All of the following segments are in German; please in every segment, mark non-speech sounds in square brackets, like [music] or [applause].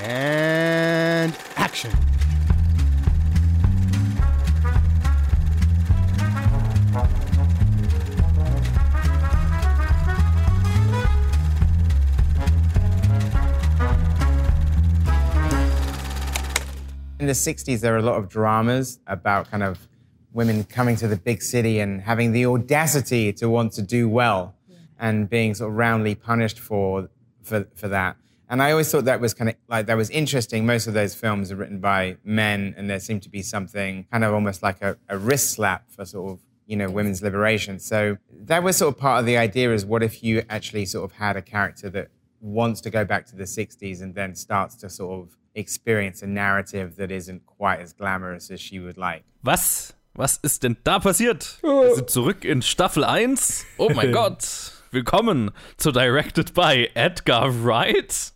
And action. In the 60s, there were a lot of dramas about kind of women coming to the big city and having the audacity to want to do well and being sort of roundly punished for, for, for that. And I always thought that was kind of like that was interesting. Most of those films are written by men, and there seemed to be something kind of almost like a, a wrist slap for sort of you know women's liberation. So that was sort of part of the idea: is what if you actually sort of had a character that wants to go back to the '60s and then starts to sort of experience a narrative that isn't quite as glamorous as she would like. Was? Was ist denn da passiert? Oh. Wir sind zurück in Staffel 1. Oh mein [laughs] Gott. Willkommen zu Directed by Edgar Wright.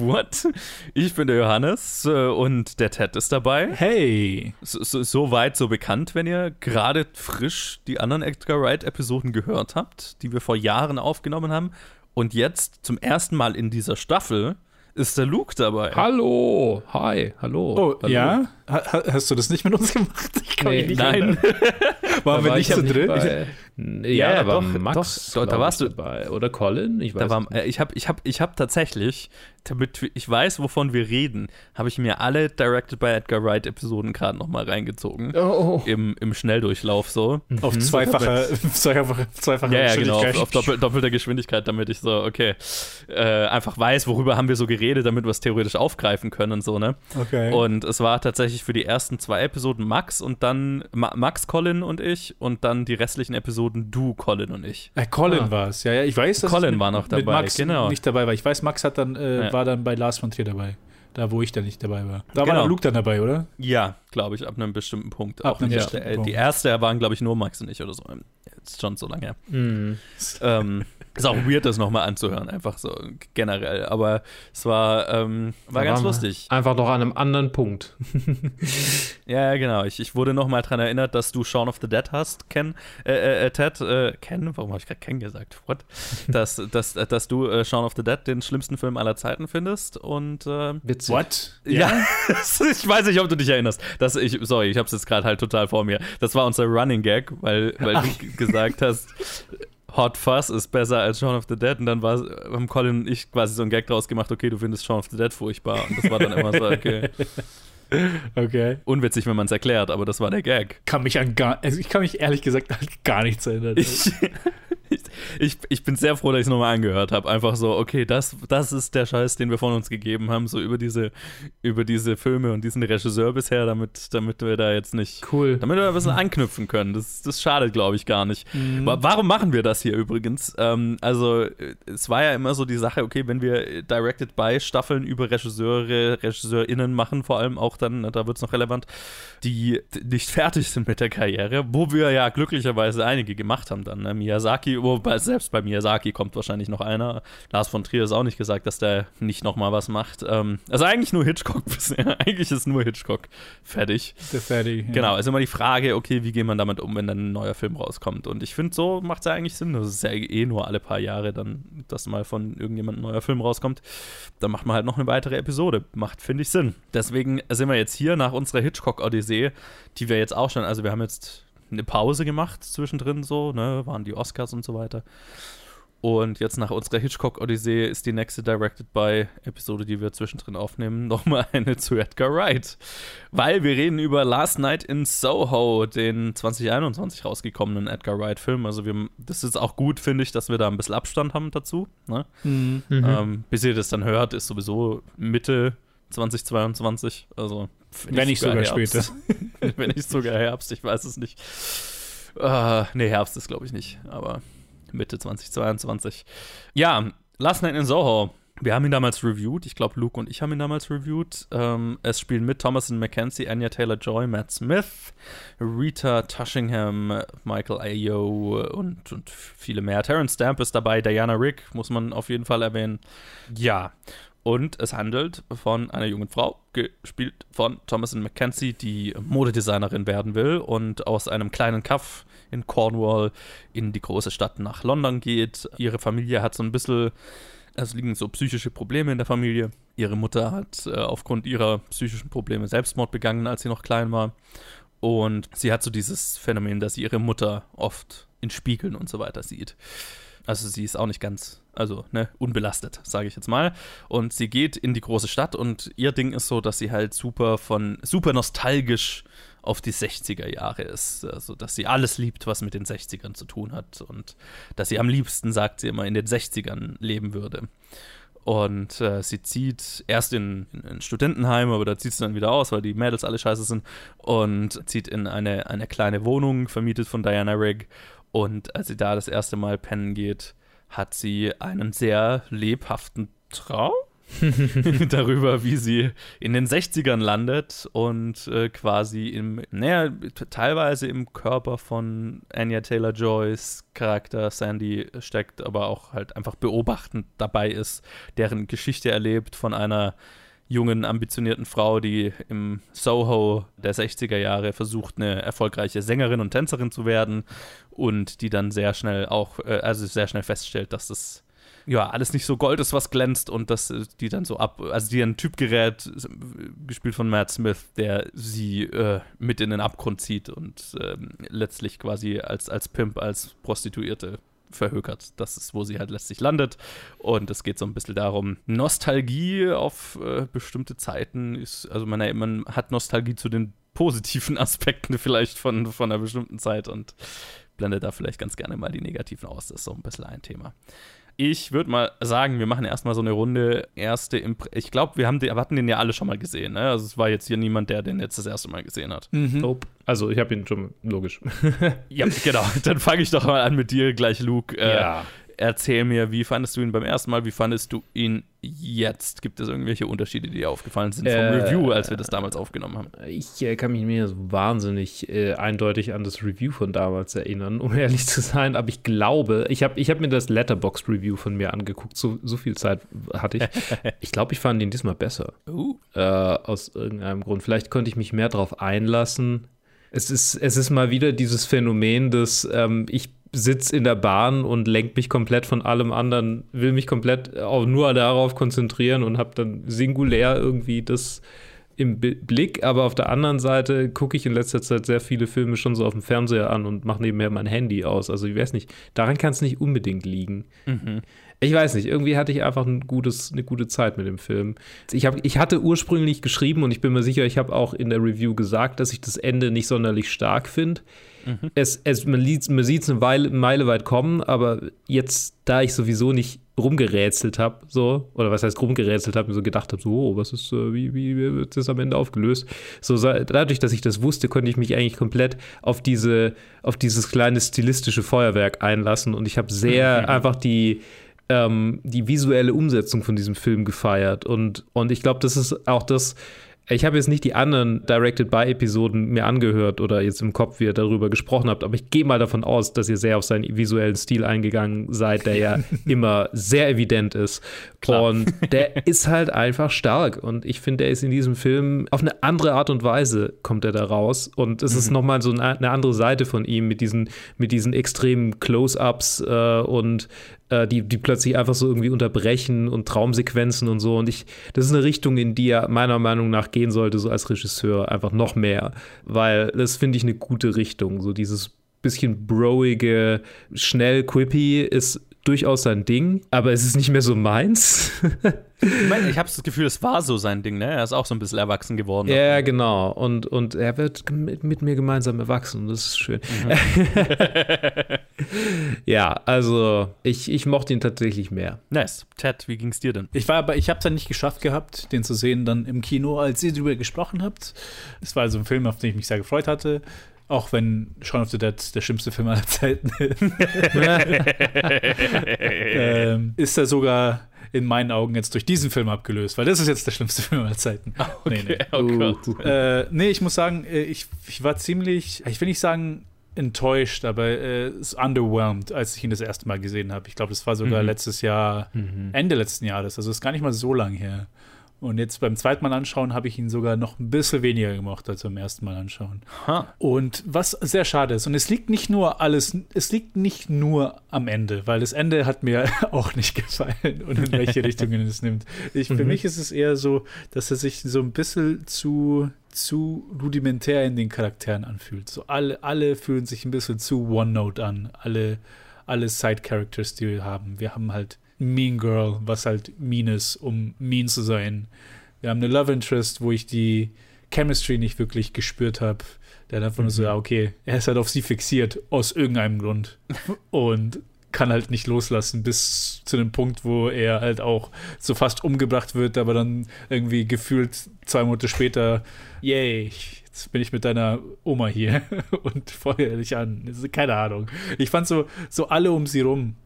What? Ich bin der Johannes äh, und der Ted ist dabei. Hey! So, so, so weit, so bekannt, wenn ihr gerade frisch die anderen Edgar Wright-Episoden gehört habt, die wir vor Jahren aufgenommen haben. Und jetzt zum ersten Mal in dieser Staffel ist der Luke dabei. Hallo, hi, hallo. Oh, hallo. ja? Ha hast du das nicht mit uns gemacht? Ich kann Nee, mich nicht Nein. [laughs] Waren wir war nicht ich so drin? bei. Ja, ja, da war doch, Max doch, da warst du- dabei. Oder Colin, ich weiß Da war, nicht. äh, ich habe ich hab, ich hab tatsächlich, damit ich weiß, wovon wir reden, habe ich mir alle Directed by Edgar Wright Episoden gerade nochmal reingezogen. Oh, Im, Im Schnelldurchlauf so. Auf zweifache, [laughs] zweifache, zweifache Ja, ja, genau, auf, Geschwindigkeit. auf doppel, doppelter Geschwindigkeit, damit ich so, okay, äh, einfach weiß, worüber haben wir so geredet, damit wir es theoretisch aufgreifen können und so, ne? Okay. Und es war tatsächlich für die ersten zwei Episoden Max und dann Ma Max, Colin und ich und dann die restlichen Episoden du, Colin und ich. Äh, Colin Ah. war es, ja, ja. Ich weiß, dass Colin mit, war noch mit dabei, Max genau. nicht dabei war. Ich weiß, Max hat dann, äh, Ja. war dann bei Lars von Trier dabei. Da, wo ich dann nicht dabei war. Da war Genau. dann Luke dann dabei, oder? Ja, glaube ich, ab einem bestimmten Punkt. Ab Auch einem bestimmten äh, Punkt. Die erste waren, glaube ich, nur Max und ich oder so. Jetzt schon so lange her. Mhm. ähm, ist auch weird, das nochmal anzuhören, einfach so generell. Aber es war, ähm, war Da ganz lustig. Einfach noch an einem anderen Punkt. [laughs] Ja, genau. Ich, ich wurde nochmal dran erinnert, dass du Shaun of the Dead hast, Ken, äh, äh, äh, Ted, äh, Ken, warum habe ich gerade Ken gesagt? What? [laughs] dass, dass, dass du äh, Shaun of the Dead den schlimmsten Film aller Zeiten findest und äh, Witzig. What? Ja, [laughs] ich weiß nicht, ob du dich erinnerst. Das, ich, sorry, ich habe es jetzt gerade halt total vor mir. Das war unser Running Gag, weil, weil du gesagt hast, Hot Fuzz ist besser als Shaun of the Dead. Und dann war, haben Colin und ich quasi so einen Gag draus gemacht, okay, du findest Shaun of the Dead furchtbar. Und das war dann immer so, okay, [laughs] Okay. unwitzig, wenn man es erklärt, aber das war der Gag. Kann mich an gar, also ich kann mich ehrlich gesagt an gar nichts erinnern. Ich, ich, ich, bin sehr froh, dass ich es nochmal angehört habe. Einfach so, okay, das, das ist der Scheiß, den wir von uns gegeben haben, so über diese, über diese Filme und diesen Regisseur bisher, damit, damit wir da jetzt nicht Cool. Damit wir ein bisschen anknüpfen können. Das, das schadet, glaube ich, gar nicht. Wa- Warum machen wir das hier übrigens? Ähm, also, äh, es war ja immer so die Sache, okay, wenn wir äh, Directed by Staffeln über Regisseure, RegisseurInnen machen, vor allem auch dann, da wird es noch relevant, die nicht fertig sind mit der Karriere, wo wir ja glücklicherweise einige gemacht haben dann. Ne? Miyazaki, wobei selbst bei Miyazaki kommt wahrscheinlich noch einer. Lars von Trier ist auch nicht gesagt, dass der nicht nochmal was macht. Ähm, also eigentlich nur Hitchcock bisher. [laughs] eigentlich ist nur Hitchcock fertig. Der fertig. ja. Genau, ist immer die Frage, okay, wie geht man damit um, wenn dann ein neuer Film rauskommt? Und ich finde, so macht es ja eigentlich Sinn. Das ist ja eh nur alle paar Jahre dann, dass mal von irgendjemandem ein neuer Film rauskommt. Dann macht man halt noch eine weitere Episode. Macht, finde ich, Sinn. Deswegen sind wir jetzt hier nach unserer Hitchcock-Odyssee, die wir jetzt auch schon, also wir haben jetzt eine Pause gemacht zwischendrin so, ne, waren die Oscars und so weiter. Und jetzt nach unserer Hitchcock-Odyssee ist die nächste Directed by Episode, die wir zwischendrin aufnehmen, [laughs] nochmal eine zu Edgar Wright. Weil wir reden über Last Night in Soho, den 2021 rausgekommenen Edgar Wright-Film. Also wir, das ist auch gut, finde ich, dass wir da ein bisschen Abstand haben dazu. Ne? Mhm. Ähm, bis ihr das dann hört, ist sowieso Mitte 2022. Also Wenn nicht sogar Herbst. [laughs] Wenn nicht sogar Herbst, ich weiß es nicht. Äh, nee, Herbst ist glaube ich nicht, aber Mitte 2022. Ja, Last Night in Soho. Wir haben ihn damals reviewed. Ich glaube, Luke und ich haben ihn damals reviewed. Ähm, es spielen mit Thomason McKenzie, Anya Taylor-Joy, Matt Smith, Rita Tushingham, Michael Ayo und, und viele mehr. Terrence Stamp ist dabei, Diana Rick muss man auf jeden Fall erwähnen. Ja, und es handelt von einer jungen Frau, gespielt von Thomason McKenzie, die Modedesignerin werden will und aus einem kleinen Kaff in Cornwall in die große Stadt nach London geht. Ihre Familie hat so ein bisschen Es liegen so psychische Probleme in der Familie. Ihre Mutter hat äh, aufgrund ihrer psychischen Probleme Selbstmord begangen, als sie noch klein war. Und sie hat so dieses Phänomen, dass sie ihre Mutter oft in Spiegeln und so weiter sieht. Also sie ist auch nicht ganz, also ne, unbelastet, sage ich jetzt mal. Und sie geht in die große Stadt und ihr Ding ist so, dass sie halt super von, super nostalgisch auf die 60er Jahre ist. Also, dass sie alles liebt, was mit den 60ern zu tun hat. Und dass sie am liebsten, sagt sie immer, in den 60ern leben würde. Und äh, sie zieht erst in, in ein Studentenheim, aber da zieht sie dann wieder aus, weil die Mädels alle scheiße sind. Und zieht in eine, eine kleine Wohnung, vermietet von Diana Rigg. Und als sie da das erste Mal pennen geht, hat sie einen sehr lebhaften Traum [laughs] darüber, wie sie in den 60ern landet und äh, quasi im, naja, teilweise im Körper von Anya Taylor Joys Charakter Sandy steckt, aber auch halt einfach beobachtend dabei ist, deren Geschichte erlebt von einer jungen, ambitionierten Frau, die im Soho der 60er Jahre versucht, eine erfolgreiche Sängerin und Tänzerin zu werden und die dann sehr schnell auch, äh, also sehr schnell feststellt, dass das ja, alles nicht so Gold ist, was glänzt und dass äh, die dann so ab, also die ein Typ gerät, gespielt von Matt Smith, der sie äh, mit in den Abgrund zieht und äh, letztlich quasi als, als Pimp, als Prostituierte verhökert. Das ist, wo sie halt letztlich landet. Und es geht so ein bisschen darum, Nostalgie auf äh, bestimmte Zeiten ist, also man, man hat Nostalgie zu den positiven [laughs] Aspekten vielleicht von, von einer bestimmten Zeit und blendet da vielleicht ganz gerne mal die negativen aus. Das ist so ein bisschen ein Thema. Ich würde mal sagen, wir machen erstmal so eine Runde erste Impre Ich glaube, wir, wir hatten den ja alle schon mal gesehen. Ne? Also es war jetzt hier niemand, der den jetzt das erste Mal gesehen hat. Mhm. Nope. Also ich habe ihn schon, logisch. [laughs] ja, genau. [laughs] Dann fange ich doch mal an mit dir gleich, Luke. Äh, ja erzähl mir, wie fandest du ihn beim ersten Mal, wie fandest du ihn jetzt? Gibt es irgendwelche Unterschiede, die dir aufgefallen sind vom äh, Review, als wir das damals aufgenommen haben? Ich äh, kann mich mir so wahnsinnig äh, eindeutig an das Review von damals erinnern, um [laughs] ehrlich zu sein, aber ich glaube, ich habe ich hab mir das Letterbox Review von mir angeguckt, so, so viel Zeit hatte ich. [laughs] ich glaube, ich fand ihn diesmal besser. Uh. aus irgendeinem Grund. Vielleicht konnte ich mich mehr darauf einlassen. Es ist, es ist mal wieder dieses Phänomen, dass ähm, ich sitze in der Bahn und lenke mich komplett von allem anderen, will mich komplett auch nur darauf konzentrieren und habe dann singulär irgendwie das im Blick, aber auf der anderen Seite gucke ich in letzter Zeit sehr viele Filme schon so auf dem Fernseher an und mache nebenher mein Handy aus. Also ich weiß nicht, daran kann es nicht unbedingt liegen. Mhm. Ich weiß nicht, irgendwie hatte ich einfach ein gutes, eine gute Zeit mit dem Film. Ich, hab, ich hatte ursprünglich geschrieben und ich bin mir sicher, ich habe auch in der Review gesagt, dass ich das Ende nicht sonderlich stark finde. Mhm. Es, es, man, man sieht es eine Weile, Meile weit kommen, aber jetzt, da ich sowieso nicht rumgerätselt habe, so, oder was heißt rumgerätselt habe, mir so gedacht habe, so, oh, was ist, äh, wie, wie wird das am Ende aufgelöst? So, dadurch, dass ich das wusste, konnte ich mich eigentlich komplett auf diese, auf dieses kleine stilistische Feuerwerk einlassen und ich habe sehr mhm. [laughs] einfach die, ähm, die visuelle Umsetzung von diesem Film gefeiert und, und ich glaube, das ist auch das, ich habe jetzt nicht die anderen Directed-by-Episoden mir angehört oder jetzt im Kopf, wie ihr darüber gesprochen habt, aber ich gehe mal davon aus, dass ihr sehr auf seinen visuellen Stil eingegangen seid, der ja [laughs] immer sehr evident ist. Klar. Und der ist halt einfach stark. Und ich finde, der ist in diesem Film auf eine andere Art und Weise kommt er da raus. Und es mhm. ist nochmal so eine, andere Seite von ihm mit diesen, mit diesen extremen Close-Ups äh, und äh, die, die plötzlich einfach so irgendwie unterbrechen und Traumsequenzen und so. Und ich, das ist eine Richtung, in die er meiner Meinung nach gehen sollte, so als Regisseur, einfach noch mehr. Weil das finde ich eine gute Richtung. So dieses bisschen broige, schnell quippy ist durchaus sein Ding, aber es ist nicht mehr so meins. ich [laughs] meine, ich habe das Gefühl, es war so sein Ding, ne? Er ist auch so ein bisschen erwachsen geworden. Ja, genau. Und, und er wird mit, mit mir gemeinsam erwachsen und das ist schön. Mhm. [laughs] ja, also ich, ich mochte ihn tatsächlich mehr. Nice. Ted, wie ging es dir denn? Ich war aber, ich habe es dann nicht geschafft gehabt, den zu sehen dann im Kino, als ihr darüber gesprochen habt. Es war also ein Film, auf den ich mich sehr gefreut hatte. Auch wenn Shaun of the Dead der schlimmste Film aller Zeiten ist. [laughs] ähm, ist er sogar in meinen Augen jetzt durch diesen Film abgelöst, weil das ist jetzt der schlimmste Film aller Zeiten. Okay. Nee, nee. Oh Gott. Äh, nee, ich muss sagen, äh, ich, ich war ziemlich, ich will nicht sagen enttäuscht, aber äh, underwhelmed, als ich ihn das erste Mal gesehen habe. Ich glaube, das war sogar mhm. letztes Jahr, mhm. Ende letzten Jahres, also ist gar nicht mal so lang her. Und jetzt beim zweiten Mal anschauen habe ich ihn sogar noch ein bisschen weniger gemocht als beim ersten Mal anschauen. Ha. Und was sehr schade ist, und es liegt nicht nur alles, es liegt nicht nur am Ende, weil das Ende hat mir [laughs] auch nicht gefallen und in welche [laughs] Richtungen es nimmt. Ich, für mich ist es eher so, dass er sich so ein bisschen zu, zu rudimentär in den Charakteren anfühlt. So alle, alle fühlen sich ein bisschen zu One-Note an. Alle, alle Side-Characters, die wir haben. Wir haben halt Mean Girl, was halt mean ist, um mean zu sein. Wir haben eine Love Interest, wo ich die Chemistry nicht wirklich gespürt habe. Der hat einfach nur so, ja, okay, er ist halt auf sie fixiert, aus irgendeinem Grund. [laughs] Und kann halt nicht loslassen, bis zu dem Punkt, wo er halt auch so fast umgebracht wird, aber dann irgendwie gefühlt zwei Monate später, yay, jetzt bin ich mit deiner Oma hier [laughs] und feuer dich an. Keine Ahnung. Ich fand so, so alle um sie rum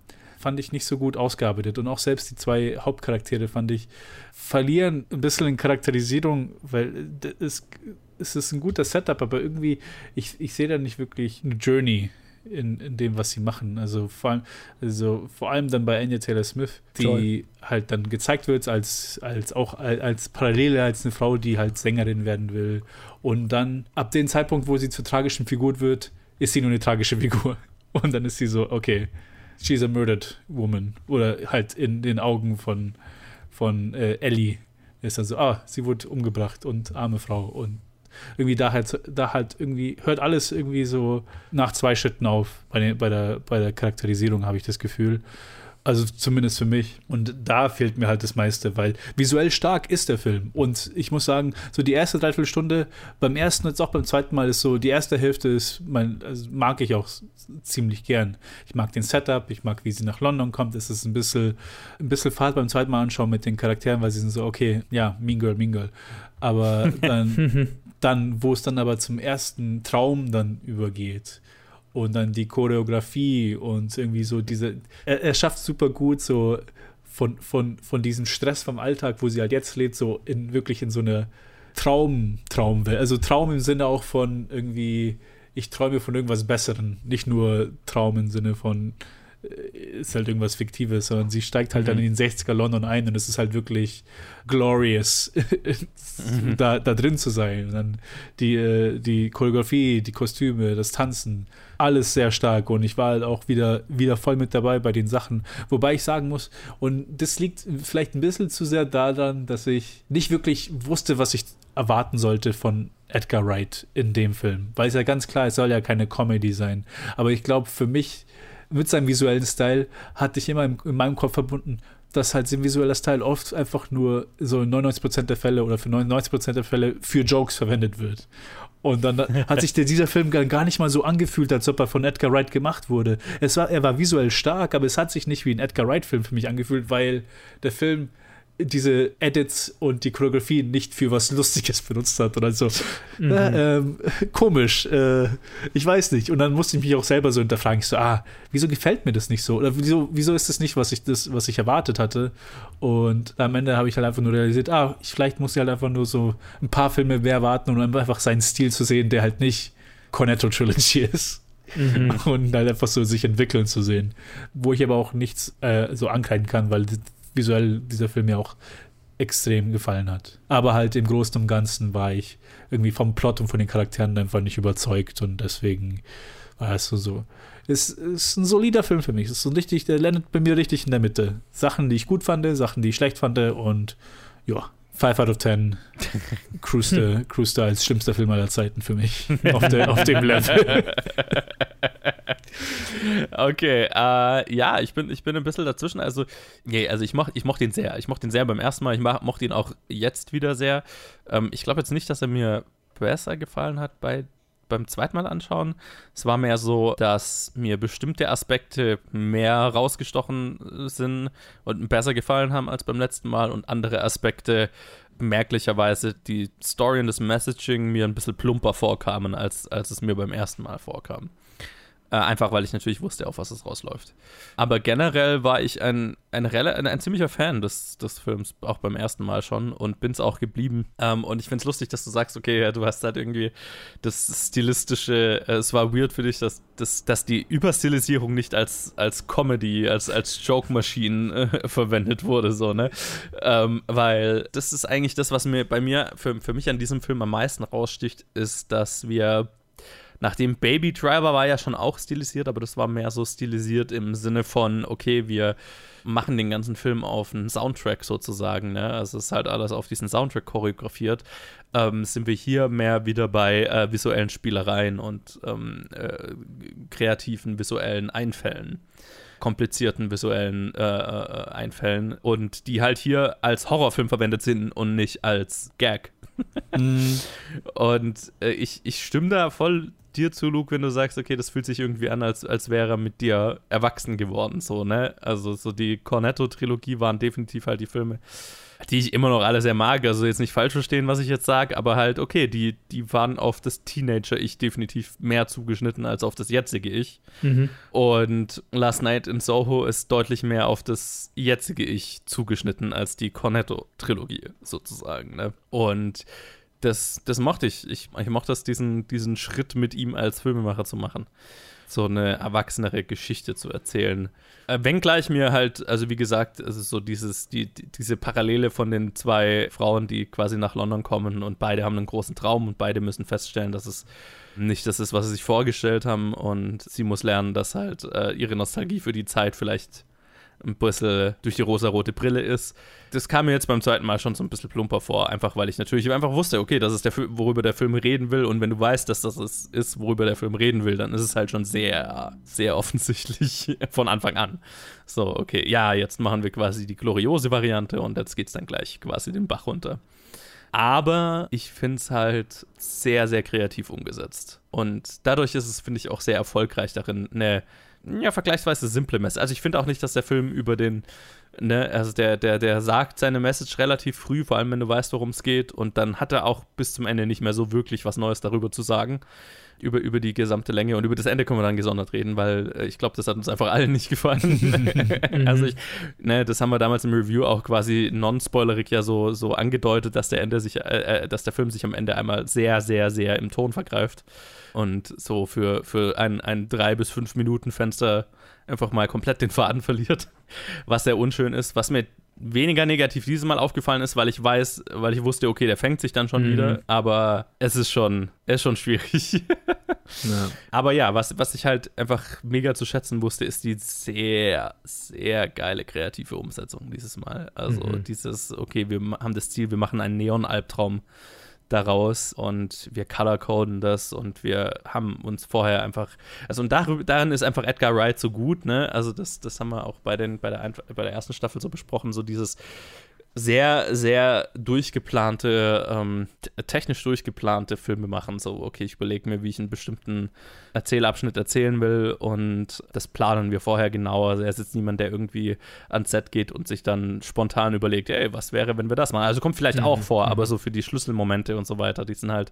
fand ich nicht so gut ausgearbeitet. Und auch selbst die zwei Hauptcharaktere fand ich verlieren ein bisschen in Charakterisierung, weil es, es ist ein guter Setup, aber irgendwie, ich, ich sehe da nicht wirklich eine Journey in, in dem, was sie machen. Also vor allem, also vor allem dann bei Anya Taylor Smith, die Toll. halt dann gezeigt wird als, als auch als Parallele als eine Frau, die halt Sängerin werden will. Und dann ab dem Zeitpunkt, wo sie zur tragischen Figur wird, ist sie nur eine tragische Figur. [laughs] Und dann ist sie so, okay, she's a murdered woman. Oder halt in den Augen von, von äh, Ellie ist dann so, ah, sie wurde umgebracht und arme Frau. Und irgendwie da halt, da halt irgendwie, hört alles irgendwie so nach zwei Schritten auf. Bei, den, bei, der, bei der Charakterisierung habe ich das Gefühl. Also zumindest für mich. Und da fehlt mir halt das meiste, weil visuell stark ist der Film. Und ich muss sagen, so die erste Dreiviertelstunde, beim ersten und jetzt auch beim zweiten Mal ist so, die erste Hälfte ist, mein, also mag ich auch ziemlich gern. Ich mag den Setup, ich mag, wie sie nach London kommt. Es ist ein bisschen, ein bisschen Fahrt beim zweiten Mal anschauen mit den Charakteren, weil sie sind so, okay, ja, Mean Girl, Mean Girl. Aber [laughs] dann, dann wo es dann aber zum ersten Traum dann übergeht, und dann die Choreografie und irgendwie so diese. Er, er schafft super gut so von, von, von diesem Stress vom Alltag, wo sie halt jetzt lebt, so in wirklich in so eine Traum, Traumwelt. Also Traum im Sinne auch von irgendwie, ich träume von irgendwas Besseren, nicht nur Traum im Sinne von äh, ist halt irgendwas Fiktives, sondern sie steigt halt mhm. dann in den 60er London ein und es ist halt wirklich glorious, mhm. [laughs] da, da drin zu sein. Und dann die, äh, die Choreografie, die Kostüme, das Tanzen, alles sehr stark und ich war halt auch wieder, wieder voll mit dabei bei den Sachen. Wobei ich sagen muss, und das liegt vielleicht ein bisschen zu sehr daran, dass ich nicht wirklich wusste, was ich erwarten sollte von Edgar Wright in dem Film. Weil es ja ganz klar, es soll ja keine Comedy sein. Aber ich glaube, für mich mit seinem visuellen Style hatte ich immer in, in meinem Kopf verbunden, dass halt sein visueller Style oft einfach nur so in 99% der Fälle oder für 99% der Fälle für Jokes verwendet wird. Und dann hat sich der, dieser Film gar nicht mal so angefühlt, als ob er von Edgar Wright gemacht wurde. Es war, er war visuell stark, aber es hat sich nicht wie ein Edgar Wright-Film für mich angefühlt, weil der Film diese Edits und die Choreografie nicht für was Lustiges benutzt hat oder so. Mhm. Äh, ähm, komisch. Äh, ich weiß nicht. Und dann musste ich mich auch selber so hinterfragen. Ich so, ah, wieso gefällt mir das nicht so? Oder wieso, wieso ist das nicht, was ich, das, was ich erwartet hatte? Und am Ende habe ich halt einfach nur realisiert, ah, ich, vielleicht muss ich halt einfach nur so ein paar Filme mehr warten, um einfach seinen Stil zu sehen, der halt nicht Cornetto Trilogy [laughs] ist. Mhm. Und halt einfach so sich entwickeln zu sehen. Wo ich aber auch nichts äh, so ankreiden kann, weil visuell dieser Film ja auch extrem gefallen hat. Aber halt im Großen und Ganzen war ich irgendwie vom Plot und von den Charakteren einfach nicht überzeugt und deswegen war es so so. Es ist ein solider Film für mich. Es ist so richtig, der landet bei mir richtig in der Mitte. Sachen, die ich gut fand, Sachen, die ich schlecht fand und ja, 5 out of 10 [laughs] cruiste, cruiste als schlimmster Film aller Zeiten für mich [laughs] auf, der, auf dem Level. [laughs] okay, äh, ja, ich bin, ich bin ein bisschen dazwischen. Also, nee, also ich mochte ich moch den sehr. Ich mochte den sehr beim ersten Mal. Ich mochte ihn auch jetzt wieder sehr. Ähm, ich glaube jetzt nicht, dass er mir besser gefallen hat bei beim zweiten Mal anschauen. Es war mehr so, dass mir bestimmte Aspekte mehr rausgestochen sind und besser gefallen haben als beim letzten Mal und andere Aspekte merklicherweise die Story und das Messaging mir ein bisschen plumper vorkamen, als, als es mir beim ersten Mal vorkam. Äh, einfach weil ich natürlich wusste, auf was es rausläuft. Aber generell war ich ein, ein, ein, ein ziemlicher Fan des, des Films, auch beim ersten Mal schon und bin es auch geblieben. Ähm, und ich finde es lustig, dass du sagst, okay, ja, du hast halt irgendwie das stilistische, äh, es war weird für dich, dass, dass, dass die Überstilisierung nicht als, als Comedy, als, als Joke-Maschinen äh, [laughs] verwendet wurde, so, ne? Ähm, weil das ist eigentlich das, was mir bei mir, für, für mich an diesem Film am meisten raussticht, ist, dass wir Nachdem Baby Driver war ja schon auch stilisiert, aber das war mehr so stilisiert im Sinne von, okay, wir machen den ganzen Film auf einen Soundtrack sozusagen, ne? Also es ist halt alles auf diesen Soundtrack choreografiert. Ähm, sind wir hier mehr wieder bei äh, visuellen Spielereien und ähm, äh, kreativen visuellen Einfällen komplizierten visuellen äh, äh Einfällen und die halt hier als Horrorfilm verwendet sind und nicht als Gag. mm. [laughs] Und äh, ich, ich stimme da voll dir zu, Luke, wenn du sagst, okay, das fühlt sich irgendwie an, als, als wäre er mit dir erwachsen geworden, so, ne? Also so die Cornetto-Trilogie waren definitiv halt die Filme, die ich immer noch alle sehr mag. Also jetzt nicht falsch verstehen, was ich jetzt sage, aber halt, okay, die, die waren auf das Teenager-Ich definitiv mehr zugeschnitten als auf das jetzige Ich. Mhm. Und Last Night in Soho ist deutlich mehr auf das jetzige Ich zugeschnitten als die Cornetto-Trilogie, sozusagen, ne? Und das, das mochte ich. ich. Ich mochte es, diesen, diesen Schritt mit ihm als Filmemacher zu machen. So eine erwachsenere Geschichte zu erzählen. Äh, wenngleich mir halt, also wie gesagt, es ist so dieses, die, die, diese Parallele von den zwei Frauen, die quasi nach London kommen und beide haben einen großen Traum und beide müssen feststellen, dass es nicht das ist, was sie sich vorgestellt haben und sie muss lernen, dass halt äh, ihre Nostalgie für die Zeit vielleicht ein bisschen durch die rosarote Brille ist. Das kam mir jetzt beim zweiten Mal schon so ein bisschen plumper vor, einfach weil ich natürlich einfach wusste, okay, das ist der Film, worüber der Film reden will und wenn du weißt, dass das ist, worüber der Film reden will, dann ist es halt schon sehr, sehr offensichtlich [laughs] von Anfang an. So, okay, ja, jetzt machen wir quasi die gloriose Variante und jetzt geht es dann gleich quasi den Bach runter. Aber ich finde es halt sehr, sehr kreativ umgesetzt. Und dadurch ist es, finde ich, auch sehr erfolgreich darin, eine ja, vergleichsweise simple Message. Also ich finde auch nicht, dass der Film über den, ne, also der, der, der sagt seine Message relativ früh, vor allem wenn du weißt, worum es geht, und dann hat er auch bis zum Ende nicht mehr so wirklich was Neues darüber zu sagen. Über, über die gesamte Länge. Und über das Ende können wir dann gesondert reden, weil äh, ich glaube, das hat uns einfach allen nicht gefallen. [laughs] [laughs] also ich, ne, das haben wir damals im Review auch quasi non-spoilerig ja so, so angedeutet, dass der Ende sich, äh, äh, dass der Film sich am Ende einmal sehr, sehr, sehr im Ton vergreift und so für, für ein, ein drei bis fünf Minuten Fenster einfach mal komplett den Faden verliert, was sehr unschön ist, was mir weniger negativ dieses Mal aufgefallen ist, weil ich weiß, weil ich wusste, okay, der fängt sich dann schon mhm. wieder, aber es ist schon, es ist schon schwierig. ja. [laughs] Aber ja, was, was ich halt einfach mega zu schätzen wusste, ist die sehr, sehr geile kreative Umsetzung dieses Mal. Also mhm. dieses, okay, wir haben das Ziel, wir machen einen Neon-Albtraum daraus und wir colorcoden das und wir haben uns vorher einfach, also und darüber, darin ist einfach Edgar Wright so gut, ne? Also das, das haben wir auch bei, den, bei, der, bei der ersten Staffel so besprochen, so dieses sehr, sehr durchgeplante, ähm, technisch durchgeplante Filme machen. So, okay, ich überlege mir, wie ich einen bestimmten Erzählabschnitt erzählen will und das planen wir vorher genauer. Also er ist jetzt niemand, der irgendwie ans Set geht und sich dann spontan überlegt, ey, was wäre, wenn wir das machen? Also kommt vielleicht mhm. auch vor, aber mhm. so für die Schlüsselmomente und so weiter, die sind halt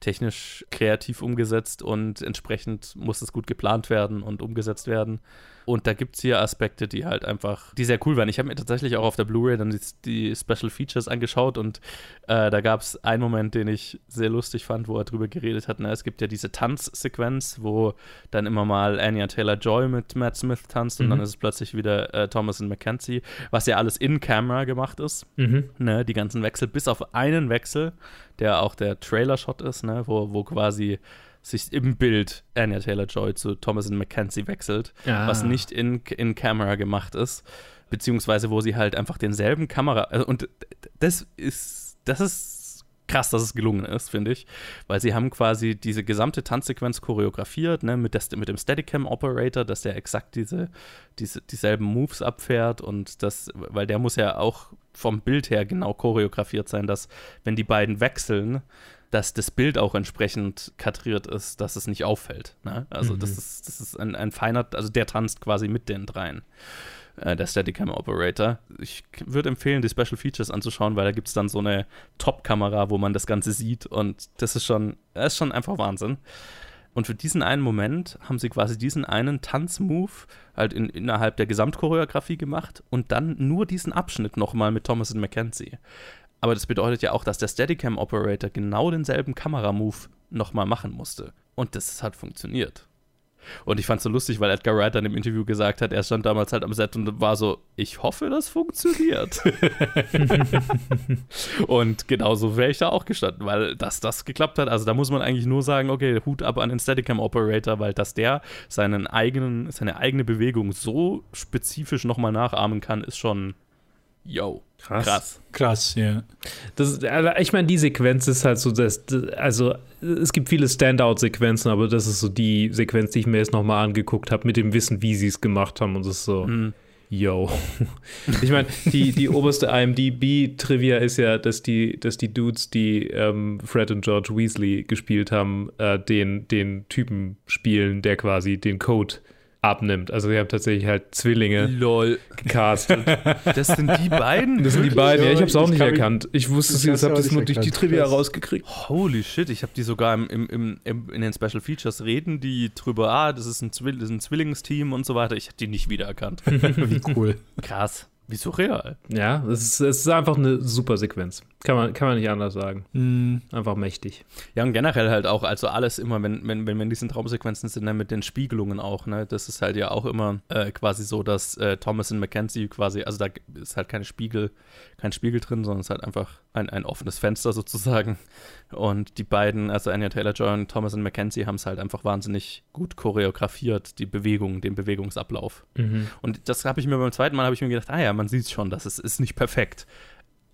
technisch kreativ umgesetzt und entsprechend muss es gut geplant werden und umgesetzt werden. Und da gibt es hier Aspekte, die halt einfach, die sehr cool waren. Ich habe mir tatsächlich auch auf der Blu-ray dann die, die, Special Features angeschaut und äh, da gab es einen Moment, den ich sehr lustig fand, wo er drüber geredet hat. Na, es gibt ja diese Tanzsequenz, wo dann immer mal Anya Taylor-Joy mit Matt Smith tanzt mhm. und dann ist es plötzlich wieder äh, Thomas und Mackenzie, was ja alles in Camera gemacht ist. Mhm. Ne, die ganzen Wechsel, bis auf einen Wechsel, der auch der Trailer-Shot ist, ne, wo, wo quasi sich im Bild Anya Taylor-Joy zu Thomas and Mackenzie wechselt, ah. was nicht in, in Camera gemacht ist, beziehungsweise wo sie halt einfach denselben Kamera, also, und das ist, das ist krass, dass es gelungen ist, finde ich, weil sie haben quasi diese gesamte Tanzsequenz choreografiert, ne, mit, des, mit dem Steadicam-Operator, dass der exakt diese, diese, dieselben Moves abfährt und das, weil der muss ja auch vom Bild her genau choreografiert sein, dass wenn die beiden wechseln, dass das Bild auch entsprechend kadriert ist, dass es nicht auffällt. Ne? Also mhm. das ist, das ist ein, ein feiner, also der tanzt quasi mit den dreien. Äh, der Steadicam Operator. Ich würde empfehlen, die Special Features anzuschauen, weil da gibt es dann so eine Top-Kamera, wo man das Ganze sieht und das ist schon, das ist schon einfach Wahnsinn. Und für diesen einen Moment haben sie quasi diesen einen Tanzmove halt in, innerhalb der Gesamtchoreografie gemacht und dann nur diesen Abschnitt nochmal mit Thomas und Mackenzie. Aber das bedeutet ja auch, dass der Steadicam-Operator genau denselben Kameramove nochmal machen musste. Und das hat funktioniert. Und ich fand es so lustig, weil Edgar Wright dann im Interview gesagt hat, er stand damals halt am Set und war so, ich hoffe, das funktioniert. [laughs] und genauso wäre ich da auch gestanden, weil dass das geklappt hat, also da muss man eigentlich nur sagen, okay, Hut ab an den Steadicam-Operator, weil dass der seinen eigenen, seine eigene Bewegung so spezifisch nochmal nachahmen kann, ist schon, yo, Krass. krass. Krass, ja. Das, also ich meine, die Sequenz ist halt so, dass, also es gibt viele Standout-Sequenzen, aber das ist so die Sequenz, die ich mir jetzt nochmal angeguckt habe, mit dem Wissen, wie sie es gemacht haben. Und das ist so, Mhm. yo. [laughs] Ich meine, die, die oberste IMDb-Trivia ist ja, dass die, dass die Dudes, die ähm, Fred und George Weasley gespielt haben, äh, den, den Typen spielen, der quasi den Code abnimmt. Also sie haben tatsächlich halt Zwillinge Lol. gecastet. [laughs] Das sind die beiden? Das sind die beiden, ja, ich habe es auch Ich nicht erkannt. Ich wusste es, ich hab's habe das nur durch die. Trivia rausgekriegt. Holy shit, ich habe die sogar im, im, im, im, in den Special Features reden, die drüber, ah, das ist ein, Zwill das ist ein Zwillingsteam und so weiter. Ich hätte die nicht wiedererkannt. [laughs] Wie cool. Krass. Wie surreal. Ja, es ist, es ist einfach eine super Sequenz. Kann man, kann man nicht anders sagen. Hm, Einfach mächtig. Ja, und generell halt auch, also alles immer, wenn, wenn, wenn wir in diesen Traumsequenzen sind, dann mit den Spiegelungen auch, ne? Das ist halt ja auch immer äh, quasi so, dass äh, Thomas und Mackenzie quasi, also da ist halt keine Spiegel, kein Spiegel drin, sondern es ist halt einfach ein, ein offenes Fenster sozusagen. Und die beiden, also Anya Taylor-Joy und Thomas und Mackenzie, haben es halt einfach wahnsinnig gut choreografiert, die Bewegung, den Bewegungsablauf. Und das habe ich mir beim zweiten Mal, habe ich mir gedacht, ah ja, man sieht schon, das ist, ist nicht perfekt.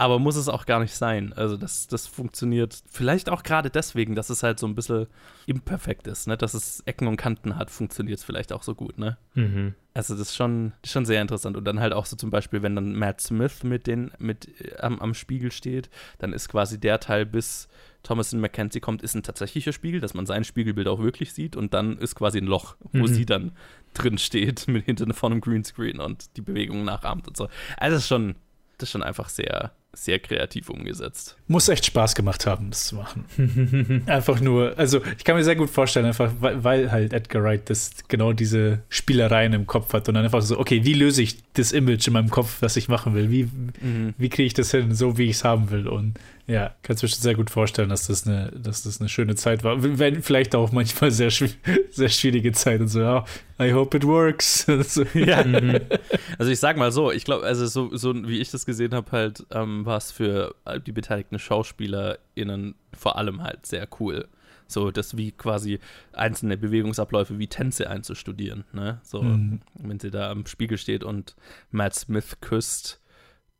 Aber muss es auch gar nicht sein. Also das, das funktioniert vielleicht auch gerade deswegen, dass es halt so ein bisschen imperfekt ist, ne? Dass es Ecken und Kanten hat, funktioniert es vielleicht auch so gut, ne? Mhm. Also das ist schon, das ist schon sehr interessant. Und dann halt auch so zum Beispiel, wenn dann Matt Smith mit den, mit äh, am, am Spiegel steht, dann ist quasi der Teil, bis Thomas und Mackenzie kommt, ist ein tatsächlicher Spiegel, dass man sein Spiegelbild auch wirklich sieht. Und dann ist quasi ein Loch, wo Mhm. sie dann drin steht, mit hinter von einem Greenscreen und die Bewegungen nachahmt und so. Also das ist schon, das ist schon einfach sehr, sehr kreativ umgesetzt. muss echt Spaß gemacht haben, das zu machen. [laughs] einfach nur, also ich kann mir sehr gut vorstellen, einfach weil, weil halt Edgar Wright das genau diese Spielereien im Kopf hat und dann einfach so, okay, wie löse ich das Image in meinem Kopf, was ich machen will? Wie, wie kriege ich das hin, so wie ich es haben will? Und ja, kannst mir schon sehr gut vorstellen, dass das eine, dass das eine schöne Zeit war. Wenn vielleicht auch manchmal sehr, [laughs] sehr schwierige Zeit und so, ja, I hope it works. [laughs] so, Ja. [laughs] Also ich sag mal so, ich glaube, also so, so wie ich das gesehen habe, halt ähm, war es für die beteiligten SchauspielerInnen vor allem halt sehr cool. So, das wie quasi einzelne Bewegungsabläufe wie Tänze einzustudieren, ne? So, Mhm. wenn sie da am Spiegel steht und Matt Smith küsst,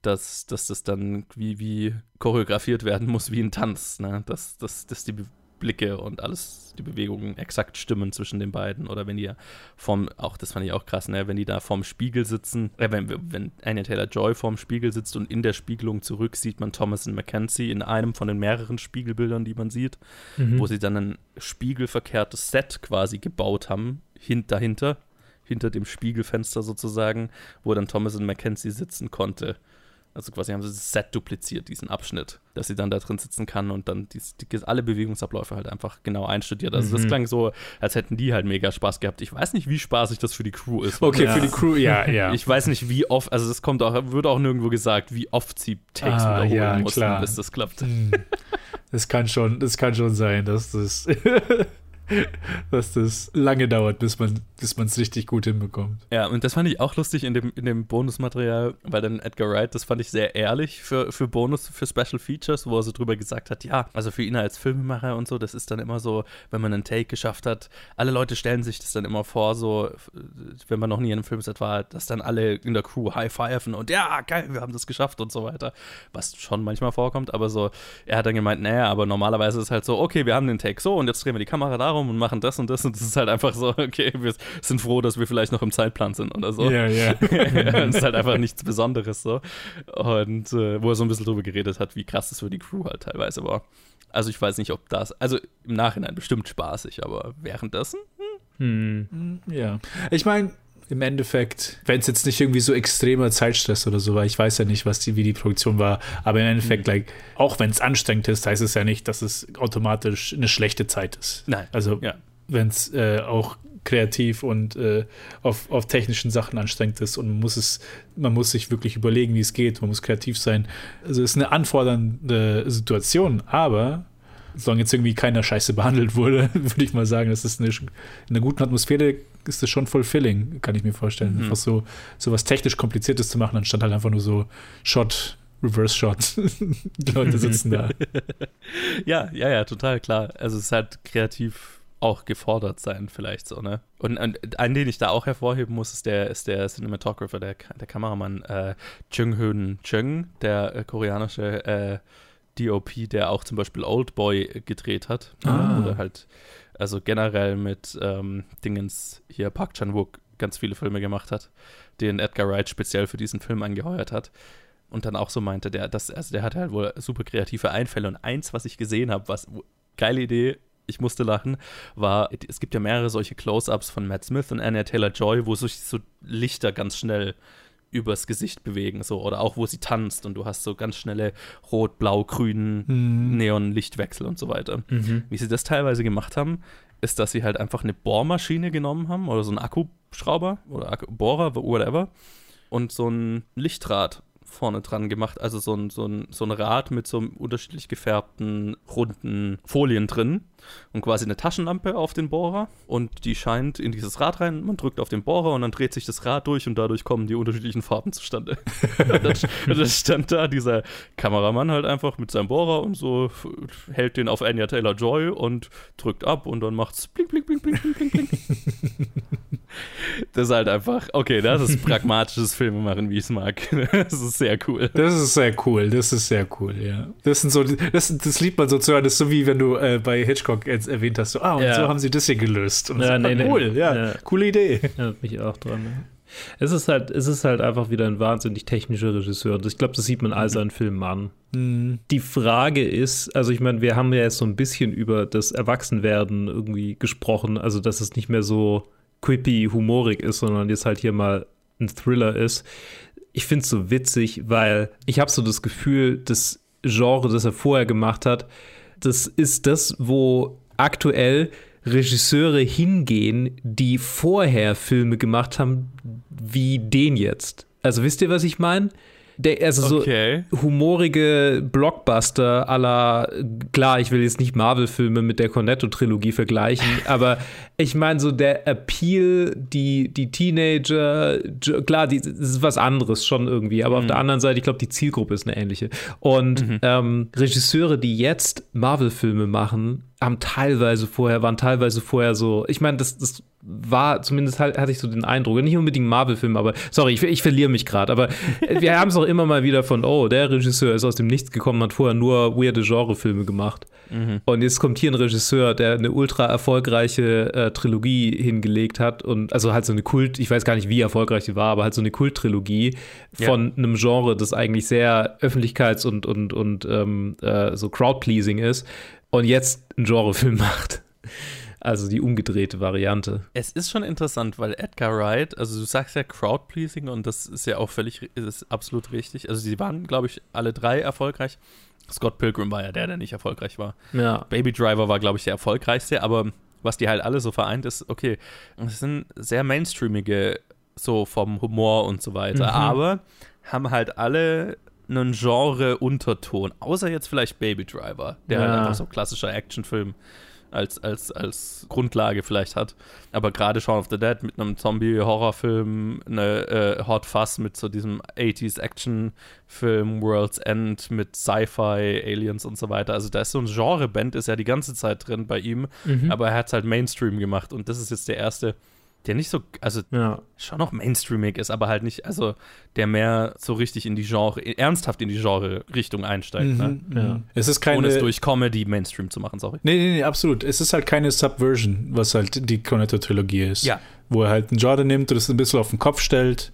dass, dass das dann wie, wie choreografiert werden muss wie ein Tanz, ne? Dass, dass, dass die Blicke und alles, die Bewegungen exakt stimmen zwischen den beiden. Oder wenn die ja vorm, auch das fand ich auch krass, ne? Wenn die da vorm Spiegel sitzen, äh, wenn, wenn Anya Taylor-Joy vorm Spiegel sitzt und in der Spiegelung zurück sieht man Thomas und Mackenzie in einem von den mehreren Spiegelbildern, die man sieht, wo sie dann ein spiegelverkehrtes Set quasi gebaut haben, hin, dahinter, hinter dem Spiegelfenster sozusagen, wo dann Thomas und Mackenzie sitzen konnte. Also quasi haben sie das Set dupliziert, diesen Abschnitt, dass sie dann da drin sitzen kann und dann dies, die, alle Bewegungsabläufe halt einfach genau einstudiert. Also das Mhm. klang so, als hätten die halt mega Spaß gehabt. Ich weiß nicht, wie spaßig das für die Crew ist. Okay, Ja. für die Crew, ja, ja. Ich weiß nicht, wie oft, also das kommt auch, wird auch nirgendwo gesagt, wie oft sie Takes Ah, wiederholen ja, mussten, klar. bis das klappt. Hm. Das kann schon, das kann schon sein, dass das, [laughs] [laughs] dass das lange dauert, bis man, bis es richtig gut hinbekommt. Ja, und das fand ich auch lustig in dem, in dem Bonusmaterial, weil dann Edgar Wright, das fand ich sehr ehrlich für, für Bonus, für Special Features, wo er so drüber gesagt hat, ja, also für ihn als Filmemacher und so, das ist dann immer so, wenn man einen Take geschafft hat, alle Leute stellen sich das dann immer vor, so, wenn man noch nie in einem Filmset war, dass dann alle in der Crew high-fiven und ja, geil, wir haben das geschafft und so weiter, was schon manchmal vorkommt, aber so, er hat dann gemeint, naja, aber normalerweise ist es halt so, okay, wir haben den Take so und jetzt drehen wir die Kamera darum und machen das und das und das ist halt einfach so, [laughs] okay, wir sind froh, dass wir vielleicht noch im Zeitplan sind oder so. Ja, ja. [laughs] das ist halt einfach nichts Besonderes so. Und äh, wo er so ein bisschen drüber geredet hat, wie krass das für die Crew halt teilweise war. Also ich weiß nicht, ob das, also im Nachhinein bestimmt spaßig, aber währenddessen? Hm. Ja. Ich meine, im Endeffekt, wenn es jetzt nicht irgendwie so extremer Zeitstress oder so war, ich weiß ja nicht, was die, wie die Produktion war, aber im Endeffekt, Mhm. like, auch wenn es anstrengend ist, heißt es ja nicht, dass es automatisch eine schlechte Zeit ist. Nein. Also Ja. wenn es äh, auch kreativ und äh, auf, auf technischen Sachen anstrengend ist und man muss es, man muss sich wirklich überlegen, wie es geht, man muss kreativ sein. Also es ist eine anfordernde Situation, aber solange jetzt irgendwie keiner scheiße behandelt wurde, [laughs] würde ich mal sagen, das ist eine, in einer guten Atmosphäre ist das schon fulfilling, kann ich mir vorstellen. Mhm. Einfach so, so was technisch Kompliziertes zu machen, anstatt halt einfach nur so Shot, Reverse Shot. [laughs] Die Leute sitzen da. [laughs] ja, ja, ja, total klar. Also es ist halt kreativ auch gefordert sein, vielleicht so, ne? Und, und einen, den ich da auch hervorheben muss, ist der, ist der Cinematographer, der, der Kameramann äh, Jung Hoon Chung, der äh, koreanische äh, DOP, der auch zum Beispiel Old Boy gedreht hat. Ah. Oder halt, also generell mit ähm, Dingens hier Park Chan-wook ganz viele Filme gemacht hat, den Edgar Wright speziell für diesen Film angeheuert hat und dann auch so meinte, der, das, also der hatte halt wohl super kreative Einfälle und eins, was ich gesehen habe, was geile Idee, ich musste lachen, war, es gibt ja mehrere solche Close-Ups von Matt Smith und Anna Taylor-Joy, wo sich so Lichter ganz schnell übers Gesicht bewegen, so, oder auch wo sie tanzt und du hast so ganz schnelle rot, blau, grün mhm. Neon-Lichtwechsel und so weiter. Mhm. Wie sie das teilweise gemacht haben, ist, dass sie halt einfach eine Bohrmaschine genommen haben oder so einen Akkuschrauber oder Akku Bohrer, whatever, und so ein Lichtrad vorne dran gemacht. Also so ein, so ein, so ein Rad mit so unterschiedlich gefärbten, runden Folien drin und quasi eine Taschenlampe auf den Bohrer und die scheint in dieses Rad rein. Man drückt auf den Bohrer und dann dreht sich das Rad durch und dadurch kommen die unterschiedlichen Farben zustande. [laughs] dann, dann stand da dieser Kameramann halt einfach mit seinem Bohrer und so hält den auf Anya Taylor Joy und drückt ab und dann macht's blink, blink, blink, blink, blink, blink, blink. [laughs] Das ist halt einfach, okay, das ist pragmatisches Filmemachen, wie ich es mag. Das ist sehr cool. Das ist sehr cool, das ist sehr cool, ja. Das sind so, das, das liebt man so zu hören, das ist so wie wenn du äh, bei Hitchcock erwähnt hast, so, ah, und ja. so haben sie das hier gelöst. Und ja, nee, nee, cool, ja, ja, coole Idee. Ja, mich auch dran. Ja. Es ist halt, es ist halt einfach wieder ein wahnsinnig technischer Regisseur. Und ich glaube, das sieht man all seinen Filmen an. Mhm. Die Frage ist, also ich meine, wir haben ja jetzt so ein bisschen über das Erwachsenwerden irgendwie gesprochen, also dass es nicht mehr so quippy, humorig ist, sondern jetzt halt hier mal ein Thriller ist. Ich finde es so witzig, weil ich habe so das Gefühl, das Genre, das er vorher gemacht hat, das ist das, wo aktuell Regisseure hingehen, die vorher Filme gemacht haben, wie den jetzt. Also wisst ihr, was ich meine? Der, also okay. so humorige Blockbuster aller, klar, ich will jetzt nicht Marvel-Filme mit der Cornetto-Trilogie vergleichen, [laughs] aber ich meine, so der Appeal, die, die Teenager, klar, die, das ist was anderes schon irgendwie, aber mhm. auf der anderen Seite, ich glaube, die Zielgruppe ist eine ähnliche. Und mhm. ähm, Regisseure, die jetzt Marvel-Filme machen, haben teilweise vorher, waren teilweise vorher so, ich meine, das, das war, zumindest hatte ich so den Eindruck, nicht unbedingt Marvel-Film, aber sorry, ich, ich verliere mich gerade, aber [laughs] wir haben es auch immer mal wieder von, oh, der Regisseur ist aus dem Nichts gekommen, hat vorher nur weirde Genre-Filme gemacht. Mhm. Und jetzt kommt hier ein Regisseur, der eine ultra erfolgreiche äh, Trilogie hingelegt hat und also halt so eine Kult, ich weiß gar nicht, wie erfolgreich sie war, aber halt so eine Kulttrilogie von ja. einem Genre, das eigentlich sehr öffentlichkeits- und, und, und ähm, äh, so Crowd-pleasing ist und jetzt einen Genrefilm [laughs] macht. Also die umgedrehte Variante. Es ist schon interessant, weil Edgar Wright, also du sagst ja Crowdpleasing und das ist ja auch völlig, ist absolut richtig. Also sie waren, glaube ich, alle drei erfolgreich. Scott Pilgrim war ja der, der nicht erfolgreich war. Ja. Baby Driver war, glaube ich, der erfolgreichste, aber was die halt alle so vereint ist, okay, es sind sehr mainstreamige, so vom Humor und so weiter, mhm. aber haben halt alle einen Genre-Unterton, außer jetzt vielleicht Baby Driver, der halt ja. halt einfach so klassischer Actionfilm als, als, als Grundlage vielleicht hat. Aber gerade Shaun of the Dead mit einem Zombie-Horrorfilm, eine äh, Hot Fuzz mit so diesem 80s-Action-Film, World's End mit Sci-Fi, Aliens und so weiter. Also da ist so ein Genre-Band, ist ja die ganze Zeit drin bei ihm, mhm. aber er hat es halt Mainstream gemacht und das ist jetzt der erste der nicht so, also ja. schon noch mainstreamig ist, aber halt nicht, also der mehr so richtig in die Genre, ernsthaft in die Genre-Richtung einsteigt. Mhm, ne? ja. Es ist keine, Ohne es durch Comedy Mainstream zu machen, sorry. Nee, nee, nee, absolut. Es ist halt keine Subversion, was halt die Cornetto-Trilogie ist. Ja. Wo er halt ein Genre nimmt und es ein bisschen auf den Kopf stellt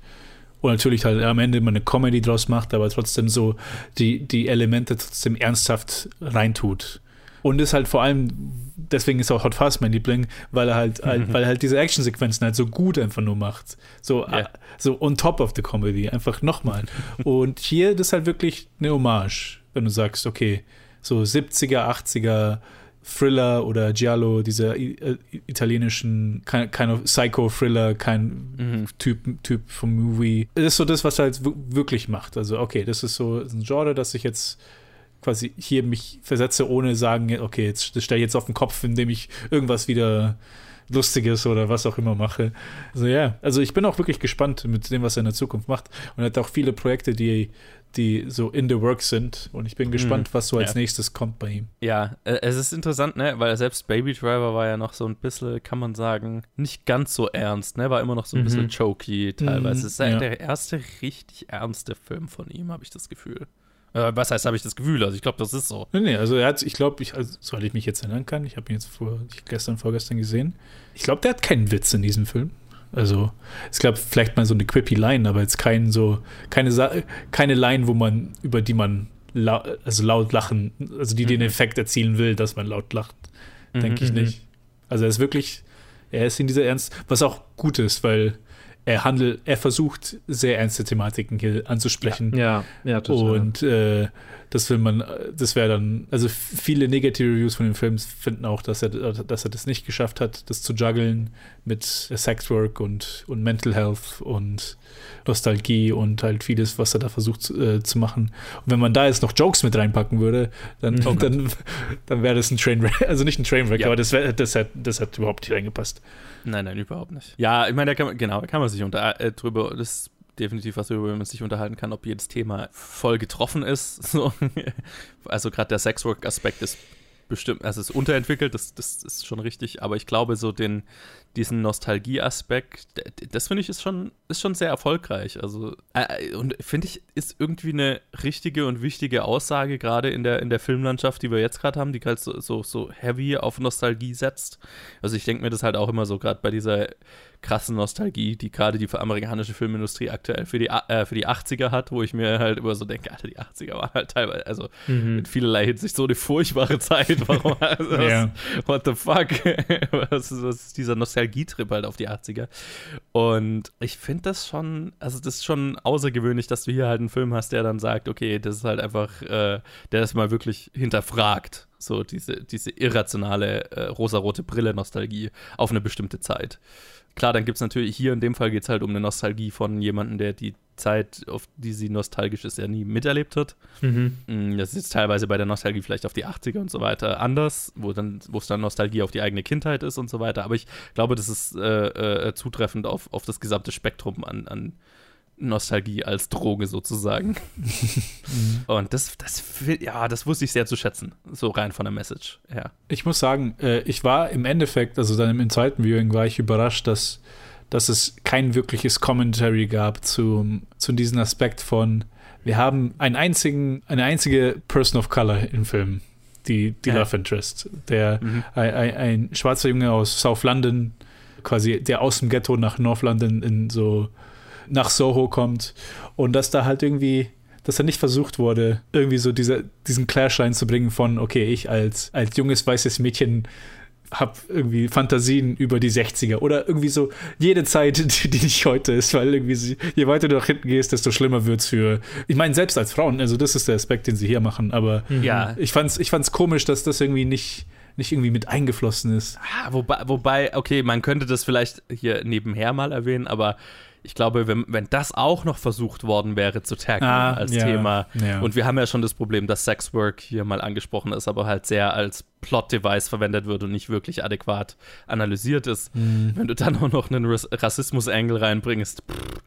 und natürlich halt am Ende immer eine Comedy draus macht, aber trotzdem so die, die Elemente trotzdem ernsthaft reintut. Und ist halt vor allem, deswegen ist auch Hot Fuzz mein Liebling, weil er halt, halt weil er halt diese Actionsequenzen halt so gut einfach nur macht. So, yeah. so on top of the comedy, einfach nochmal. [laughs] Und hier das ist halt wirklich eine Hommage, wenn du sagst, okay, so 70er, 80er Thriller oder Giallo, dieser äh, italienischen kind, kind of Psycho-Thriller, kein mhm. Typ, typ vom Movie. Das ist so das, was er halt wirklich macht. Also, okay, das ist so ein Genre, das ich jetzt quasi hier mich versetze, ohne sagen, okay, jetzt stelle ich jetzt auf den Kopf, indem ich irgendwas wieder Lustiges oder was auch immer mache. Also ja, also ich bin auch wirklich gespannt mit dem, was er in der Zukunft macht. Und er hat auch viele Projekte, die, die so in the works sind. Und ich bin gespannt, mhm. was so als ja. nächstes kommt bei ihm. Ja, äh, es ist interessant, ne, weil selbst Baby Driver war ja noch so ein bisschen, kann man sagen, nicht ganz so ernst, ne, war immer noch so ein mhm. bisschen jokey teilweise. Mhm, es ist ja. der erste richtig ernste Film von ihm, habe ich das Gefühl. Äh, was heißt, habe ich das Gefühl? Also ich glaube, das ist so. Nee, nee, also er hat, ich glaube, ich, also, soweit ich mich jetzt erinnern kann, ich habe ihn jetzt vor, gestern, vorgestern gesehen. Ich glaube, der hat keinen Witz in diesem Film. Also, es gab vielleicht mal so eine quippy Line, aber jetzt kein so, keine, keine Line, wo man, über die man lau also laut lachen, also die mhm. den Effekt erzielen will, dass man laut lacht. Mhm, Denke ich mhm, nicht. Also er ist wirklich, er ist in dieser Ernst, was auch gut ist, weil er handelt, er versucht sehr ernste Thematiken hier anzusprechen. Ja, ja, total. Und äh, das will man, das wäre dann, also viele negative Reviews von den Filmen finden auch, dass er, dass er das nicht geschafft hat, das zu juggeln mit Sexwork und, und Mental Health und Nostalgie und halt vieles, was er da versucht äh, zu machen. Und wenn man da jetzt noch Jokes mit reinpacken würde, dann, oh dann, dann wäre das ein Trainwreck, also nicht ein Trainwreck, ja. aber das, wär, das, hat, das hat überhaupt nicht reingepasst. Nein, nein, überhaupt nicht. Ja, ich meine, da kann man, genau, da kann man sich unter, äh, drüber, das ist definitiv was, worüber man sich unterhalten kann, ob jedes Thema voll getroffen ist. [laughs] So. Also gerade der Sexwork-Aspekt ist bestimmt, also ist unterentwickelt, das, das ist schon richtig, aber ich glaube, so den, diesen Nostalgie-Aspekt, das finde ich ist schon, ist schon sehr erfolgreich. Also, äh, und finde ich, ist irgendwie eine richtige und wichtige Aussage, gerade in der, in der Filmlandschaft, die wir jetzt gerade haben, die halt so, so, so heavy auf Nostalgie setzt. Also ich denke mir das halt auch immer so, gerade bei dieser krassen Nostalgie, die gerade die amerikanische Filmindustrie aktuell für die, äh, für die 80er hat, wo ich mir halt immer so denke, Alter, die 80er waren halt teilweise, also mhm. in vielerlei Hinsicht so eine furchtbare Zeit. [laughs] Warum? Also, ja. What the fuck? [laughs] was, was ist dieser Nostalgietrip halt auf die 80er? Und ich finde das schon, also das ist schon außergewöhnlich, dass du hier halt einen Film hast, der dann sagt, okay, das ist halt einfach, äh, der das mal wirklich hinterfragt so diese, diese irrationale äh, rosarote Brille-Nostalgie auf eine bestimmte Zeit. Klar, dann gibt es natürlich, hier in dem Fall geht es halt um eine Nostalgie von jemandem, der die Zeit, auf die sie nostalgisch ist, ja nie miterlebt hat. Mhm. Mm, das ist jetzt teilweise bei der Nostalgie vielleicht auf die 80er und so weiter anders, wo dann, wo es dann Nostalgie auf die eigene Kindheit ist und so weiter. Aber ich glaube, das ist äh, äh, zutreffend auf, auf das gesamte Spektrum an, an Nostalgie als Droge sozusagen. [laughs] und das, das, ja, das wusste ich sehr zu schätzen, so rein von der Message her. Ich muss sagen, äh, ich war im Endeffekt, also dann im zweiten Viewing war ich überrascht, dass, dass es kein wirkliches Commentary gab zu, zu diesem Aspekt von, wir haben einen einzigen, eine einzige Person of Color im Film, die, die ja. Love Interest, der mhm. ein, ein, schwarzer Junge aus South London, quasi der aus dem Ghetto nach North London in so nach Soho kommt und dass da halt irgendwie dass da nicht versucht wurde, irgendwie so diese, diesen Clash reinzubringen von, okay, ich als, als junges weißes Mädchen habe irgendwie Fantasien über die 60er oder irgendwie so jede Zeit, [laughs] die, die nicht heute ist, weil irgendwie je weiter du nach hinten gehst, desto schlimmer wird es für, ich meine, selbst als Frauen, also das ist der Aspekt, den sie hier machen, aber ja. ich fand's, ich fand's komisch, dass das irgendwie nicht, nicht irgendwie mit eingeflossen ist. Ah, wobei, wobei, okay, man könnte das vielleicht hier nebenher mal erwähnen, aber ich glaube, wenn, wenn das auch noch versucht worden wäre zu taggen ah, als ja, Thema, ja. und wir haben ja schon das Problem, dass Sexwork hier mal angesprochen ist, aber halt sehr als Plot-Device verwendet wird und nicht wirklich adäquat analysiert ist. Mhm. Wenn du dann auch noch einen Rassismus-Angle reinbringst, pff,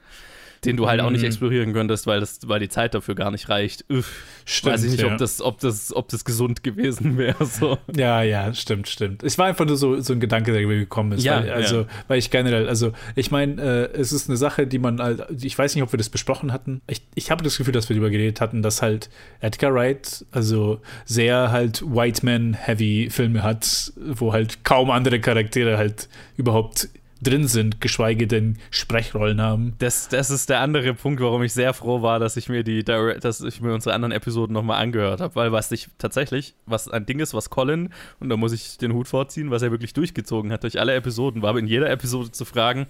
den du halt auch nicht mhm. explorieren könntest, weil, das, weil die Zeit dafür gar nicht reicht. Üff, stimmt, weiß ich nicht, ja. ob, das, ob, das, ob das gesund gewesen wäre. So. Ja, ja, stimmt, stimmt. Es war einfach nur so, so ein Gedanke, der mir gekommen ist. Ja, weil, also, ja. weil ich generell, also ich meine, äh, es ist eine Sache, die man, halt, ich weiß nicht, ob wir das besprochen hatten. Ich, ich habe das Gefühl, dass wir darüber geredet hatten, dass halt Edgar Wright, also sehr halt White Man-heavy Filme hat, wo halt kaum andere Charaktere halt überhaupt drin sind, geschweige denn Sprechrollen haben. Das, das ist der andere Punkt, warum ich sehr froh war, dass ich mir die dass ich mir unsere anderen Episoden nochmal angehört habe, weil was ich tatsächlich, was ein Ding ist, was Colin, und da muss ich den Hut vorziehen, was er wirklich durchgezogen hat durch alle Episoden, war in jeder Episode zu fragen,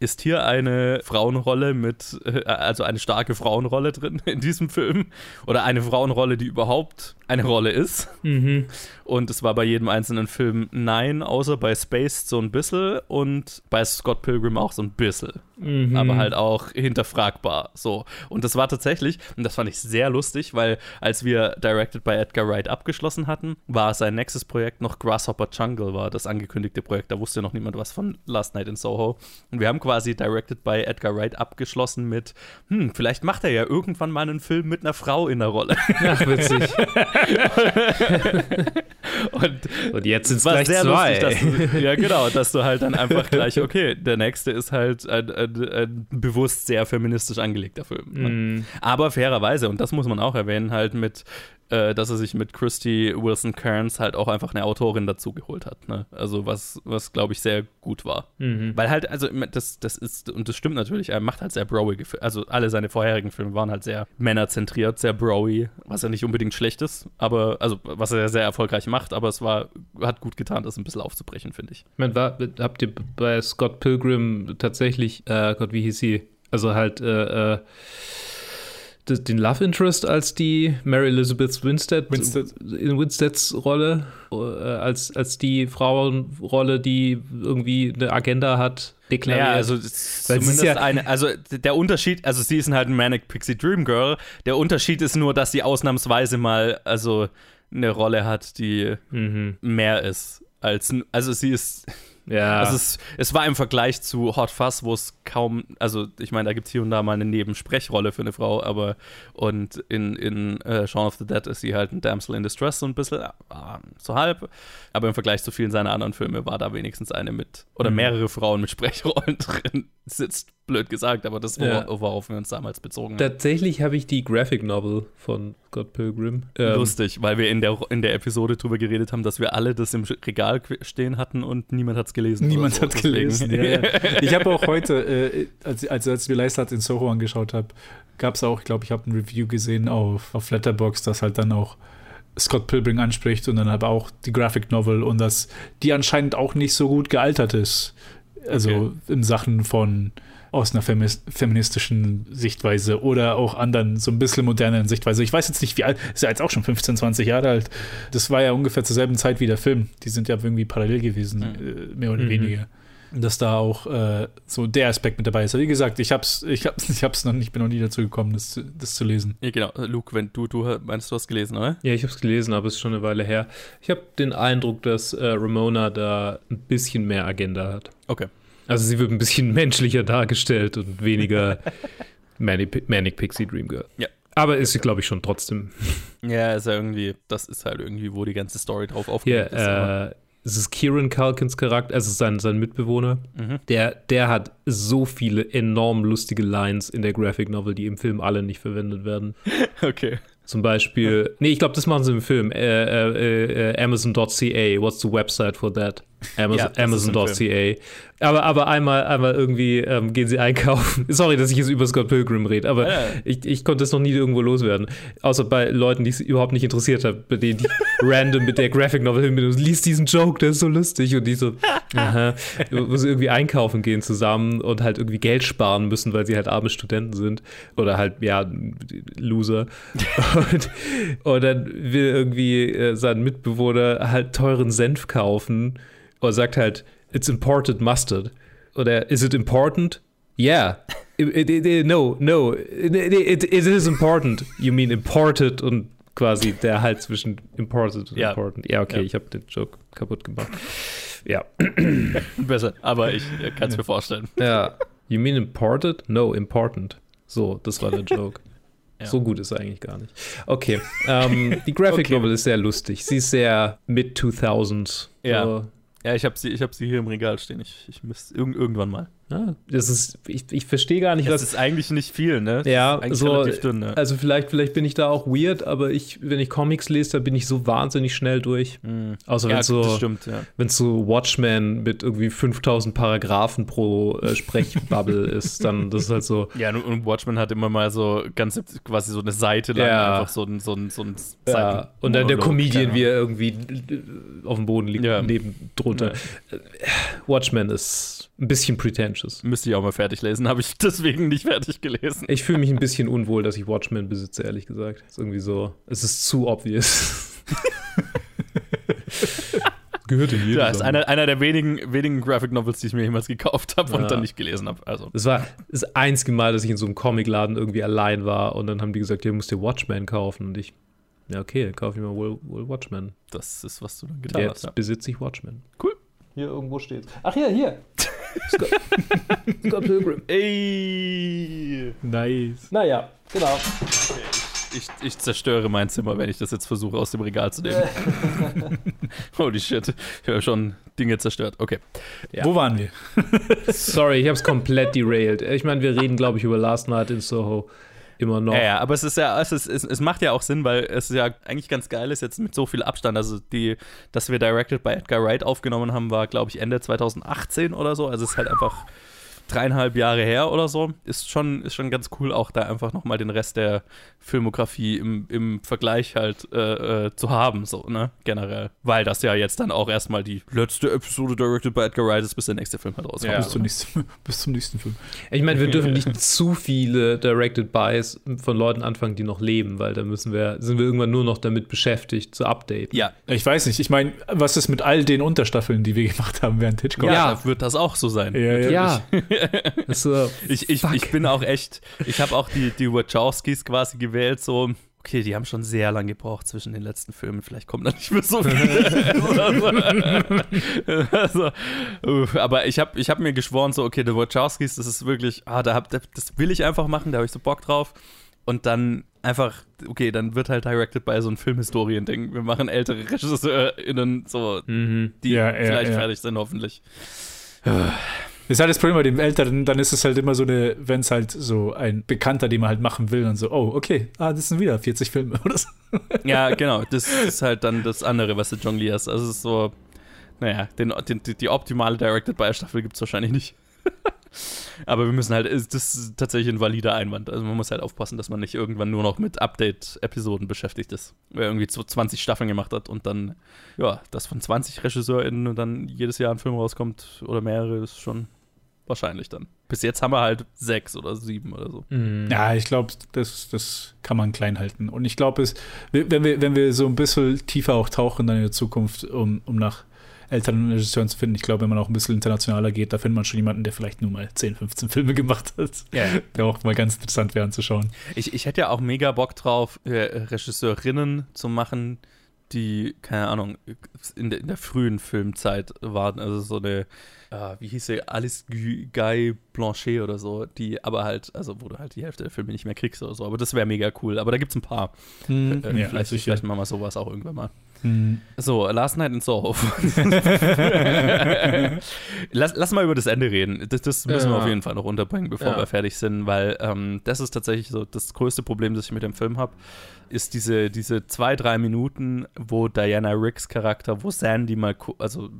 ist hier eine Frauenrolle mit, äh, also eine starke Frauenrolle drin [laughs] in diesem Film? Oder eine Frauenrolle, die überhaupt eine Rolle ist? Mhm. Und es war bei jedem einzelnen Film nein, außer bei Spaced so ein bisschen und bei Scott Pilgrim auch so ein bisschen. Mhm. Aber halt auch hinterfragbar. So. Und das war tatsächlich, und das fand ich sehr lustig, weil als wir Directed by Edgar Wright abgeschlossen hatten, war sein nächstes Projekt noch Grasshopper Jungle, war das angekündigte Projekt. Da wusste noch niemand was von Last Night in Soho. Und wir haben quasi Directed by Edgar Wright abgeschlossen mit, hm, vielleicht macht er ja irgendwann mal einen Film mit einer Frau in der Rolle. Ach, witzig. [laughs] Und Und jetzt sind es gleich zwei. lustig, dass du, ja genau, dass du halt dann einfach gleich, okay, der nächste ist halt ein, ein, ein bewusst sehr feministisch angelegter Film. Mhm. Aber fairerweise, und das muss man auch erwähnen, halt mit, äh, dass er sich mit Christy Wilson Cairns halt auch einfach eine Autorin dazu geholt hat. Ne? Also was, was glaube ich, sehr gut war. Mhm. Weil halt, also das, das ist, und das stimmt natürlich, er macht halt sehr Filme. Also alle seine vorherigen Filme waren halt sehr männerzentriert, sehr broy, was ja nicht unbedingt schlecht ist, aber, also was er sehr erfolgreich macht, aber es war, hat gut getan, das ein bisschen aufzubrechen, finde ich. Ich meine, war, habt ihr bei Scott Pilgrim tatsächlich, äh, Gott, wie hieß sie? Also halt, äh, äh, den Love Interest als die Mary Elizabeth Winstead, Winstead. in Winsteads Rolle, äh, als, als die Frauenrolle, die irgendwie eine Agenda hat, deklariert. Naja, also zumindest ja- eine, also der Unterschied, also sie ist halt ein Manic Pixie Dream Girl. Der Unterschied ist nur, dass sie ausnahmsweise mal also eine Rolle hat, die mhm. mehr ist als, also sie ist Ja. Also es, es war im Vergleich zu Hot Fuzz, wo es kaum, also ich meine, da gibt es hier und da mal eine Nebensprechrolle für eine Frau, aber und in, in äh, Shaun of the Dead ist sie halt ein Damsel in Distress so ein bisschen, äh, so halb, aber im Vergleich zu vielen seiner anderen Filme war da wenigstens eine mit, oder Mhm. mehrere Frauen mit Sprechrollen [laughs] drin. Sitzt blöd gesagt, aber das, wor Ja. worauf wir uns damals bezogen haben. Tatsächlich habe ich die Graphic Novel von Scott Pilgrim. Ähm, Lustig, weil wir in der, in der Episode drüber geredet haben, dass wir alle das im Regal stehen hatten und niemand hat es gelesen. Niemand so. hat Deswegen- gelesen. Ja, ja. [laughs] Ich habe auch heute, äh, als, als, als wir Leistat in Soho angeschaut haben, gab es auch, ich glaube, ich habe ein Review gesehen auf, auf Letterboxd, das halt dann auch Scott Pilgrim anspricht und dann aber auch die Graphic Novel und dass die anscheinend auch nicht so gut gealtert ist. Also Okay. in Sachen von aus einer femis- feministischen Sichtweise oder auch anderen, so ein bisschen moderneren Sichtweise. Ich weiß jetzt nicht, wie alt, ist ja jetzt auch schon 15, 20 Jahre alt. Das war ja ungefähr zur selben Zeit wie der Film. Die sind ja irgendwie parallel gewesen, äh, mehr oder Mhm. weniger. Dass da auch äh, so der Aspekt mit dabei ist. Aber wie gesagt, ich hab's, ich hab's, ich hab's noch nicht, bin noch nie dazu gekommen, das, zu- das zu lesen. Ja, genau. Luke, wenn du, du meinst, du hast gelesen, oder? Ja, ich habe es gelesen, aber es ist schon eine Weile her. Ich habe den Eindruck, dass äh, Ramona da ein bisschen mehr Agenda hat. Okay. Also sie wird ein bisschen [laughs] menschlicher dargestellt und weniger [laughs] Manic, Manic Pixie Dream Girl. Ja. Aber ist sie, glaube ich, schon trotzdem. Ja, ist ja irgendwie, das ist halt irgendwie, wo die ganze Story drauf aufgelegt ist. aber- Ja, äh, es ist Kieran Culkins Charakter, also sein, sein Mitbewohner. Mhm. Der, der hat so viele enorm lustige Lines in der Graphic Novel, die im Film alle nicht verwendet werden. [laughs] Okay. Zum Beispiel, nee, ich glaube, das machen sie im Film. Äh, äh, äh, Amazon.ca, what's the website for that? Amazon, Ja, Amazon.ca. Aber, aber einmal, einmal irgendwie ähm, gehen sie einkaufen. [laughs] Sorry, dass ich jetzt über Scott Pilgrim rede, aber Ja. ich, ich konnte es noch nie irgendwo loswerden. Außer bei Leuten, die es überhaupt nicht interessiert hat, bei denen ich [laughs] random mit der Graphic Novel hin bin und liest diesen Joke, der ist so lustig. Und die so, aha, wo sie irgendwie einkaufen gehen zusammen und halt irgendwie Geld sparen müssen, weil sie halt arme Studenten sind. Oder halt, ja, Loser. [laughs] Und, und dann will irgendwie äh, sein Mitbewohner halt teuren Senf kaufen und sagt halt, it's imported mustard. Oder is it important? Yeah. It- it- it- no, no. It, is important. You mean imported und quasi der halt zwischen imported und Ja. important. Ja, okay, Ja. ich habe den Joke kaputt gemacht. Ja. [laughs] Besser, aber ich kann es mir vorstellen. Ja. You mean imported? No, important. So, das war der Joke. Ja. So gut ist er eigentlich gar nicht. Okay. Ähm, die Graphic Okay. Novel ist sehr lustig. Sie ist sehr mid-2000s. Ja. So. Ja, ich habe sie, ich hab sie hier im Regal stehen. Ich, ich müsste irg irgendwann mal. Ja, das ist, ich, ich verstehe gar nicht, Das was. ist eigentlich nicht viel, ne? Das Ja, so, dünn, ne? also vielleicht, vielleicht bin ich da auch weird, aber ich, wenn ich Comics lese, da bin ich so wahnsinnig schnell durch. Außer ja, wenn so, das stimmt, ja. wenn so Watchmen mit irgendwie 5000 Paragraphen pro äh, Sprechbubble [laughs] ist, dann das ist halt so. Ja, und- Watchmen hat immer mal so ganz quasi so eine Seite lang Ja. einfach so ein, so ein, so ein Ja, und dann der Comedian, wie er irgendwie äh, auf dem Boden liegt, neben drunter. Äh, Watchmen ist ein bisschen pretentious. Müsste ich auch mal fertig lesen, [laughs] habe ich deswegen nicht fertig gelesen. Ich fühle mich ein bisschen unwohl, dass ich Watchmen besitze, ehrlich gesagt. Ist irgendwie so, es ist zu obvious. [laughs] Gehört in Ja, ist einer, einer der wenigen, wenigen Graphic Novels, die ich mir jemals gekauft habe Ja. und dann nicht gelesen habe. Also. Das war das einzige Mal, dass ich in so einem Comicladen irgendwie allein war und dann haben die gesagt, du musst dir Watchmen kaufen und ich, ja okay, dann kaufe ich mir wohl, wohl Watchmen. Das ist, was du dann getan Jetzt hast. Ja. besitze ich Watchmen. Cool. Hier irgendwo steht Ach ja, hier. [laughs] Scott, [laughs] Scott Pilgrim. Ey! Nice. Naja, genau. Ich, ich zerstöre mein Zimmer, wenn ich das jetzt versuche aus dem Regal zu nehmen. [laughs] Holy shit. Ich habe schon Dinge zerstört. Okay. Ja. Wo waren wir? Sorry, ich habe es komplett derailed. Ich meine, wir reden, glaube ich, über Last Night in Soho immer noch. Ja, ja, aber es ist ja, es, ist, es, es macht ja auch Sinn, weil es ja eigentlich ganz geil ist, jetzt mit so viel Abstand. Also, die, dass wir Directed bei Edgar Wright aufgenommen haben, war, glaube ich, Ende 2018 oder so. Also, es ist halt einfach dreieinhalb Jahre her oder so. Ist schon, ist schon ganz cool, auch da einfach nochmal den Rest der Filmografie im, im Vergleich halt äh, äh, zu haben, so, ne, generell. Weil das ja jetzt dann auch erstmal die letzte Episode Directed by Edgar Wright ist, bis der nächste Film halt rauskommt. Ja. Bis, zum nächsten, [laughs] bis zum nächsten Film. Ich meine, wir dürfen nicht zu viele Directed Buys von Leuten anfangen, die noch leben, weil da müssen wir, sind wir irgendwann nur noch damit beschäftigt, zu updaten. Ja, Ich weiß nicht. Ich meine, was ist mit all den Unterstaffeln, die wir gemacht haben während Hitchcock? ja, wird das auch so sein. Ja, ja. Ja. [laughs] Äh, Ich, ich, ich bin auch echt, ich habe auch die, die Wachowskis quasi gewählt, so, okay, die haben schon sehr lange gebraucht zwischen den letzten Filmen, vielleicht kommt da nicht mehr so viel. [laughs] also, uff, aber ich habe ich hab mir geschworen, so, okay, die Wachowskis, das ist wirklich, ah, da hab, das will ich einfach machen, da habe ich so Bock drauf. Und dann einfach, okay, dann wird halt directed bei so einem Filmhistorien-Ding. Wir machen ältere RegisseurInnen, so, mhm. die Ja, ja, vielleicht ja. fertig sind, hoffentlich. Das ist halt das Problem bei den Älteren, dann ist es halt immer so eine, wenn es halt so ein Bekannter, den man halt machen will, dann so, oh, okay, ah, das sind wieder 40 Filme oder so. Ja, [laughs] genau. Das ist halt dann das andere, was du jonglierst. Also es ist so, naja, den, den, die, die optimale Directed by Staffel gibt es wahrscheinlich nicht. [laughs] Aber wir müssen halt, ist- das ist tatsächlich ein valider Einwand. Also man muss halt aufpassen, dass man nicht irgendwann nur noch mit Update-Episoden beschäftigt ist. Wer irgendwie so 20 Staffeln gemacht hat und dann, ja, dass von 20 RegisseurInnen und dann jedes Jahr ein Film rauskommt oder mehrere, ist schon wahrscheinlich dann. Bis jetzt haben wir halt sechs oder sieben oder so. Mhm. Ja, ich glaube, das, das kann man klein halten. Und ich glaube, es, wenn wir, wenn wir so ein bisschen tiefer auch tauchen dann in der Zukunft, um, um nach älteren Regisseuren zu finden, ich glaube, wenn man auch ein bisschen internationaler geht, da findet man schon jemanden, der vielleicht nur mal 10, 15 Filme gemacht hat. Ja. Der auch mal ganz interessant wäre anzuschauen. Ich, ich hätte ja auch mega Bock drauf, äh, Regisseurinnen zu machen, die, keine Ahnung, in, der- in der frühen Filmzeit waren. Also so eine, äh, wie hieß sie, Alice Guy Blanchet oder so, die aber halt, also wo du halt die Hälfte der Filme nicht mehr kriegst oder so. Aber das wäre mega cool. Aber da gibt es ein paar. Äh, ja, vielleicht, vielleicht machen wir sowas auch irgendwann mal. Hm. So, Last Night in Soho. [laughs] lass, lass mal über das Ende reden. Das, das müssen wir Ja. auf jeden Fall noch unterbringen, bevor Ja. wir fertig sind, weil ähm, das ist tatsächlich so das größte Problem, das ich mit dem Film habe, ist diese, diese zwei, drei Minuten, wo Diana Ricks Charakter, wo Sandy mal, also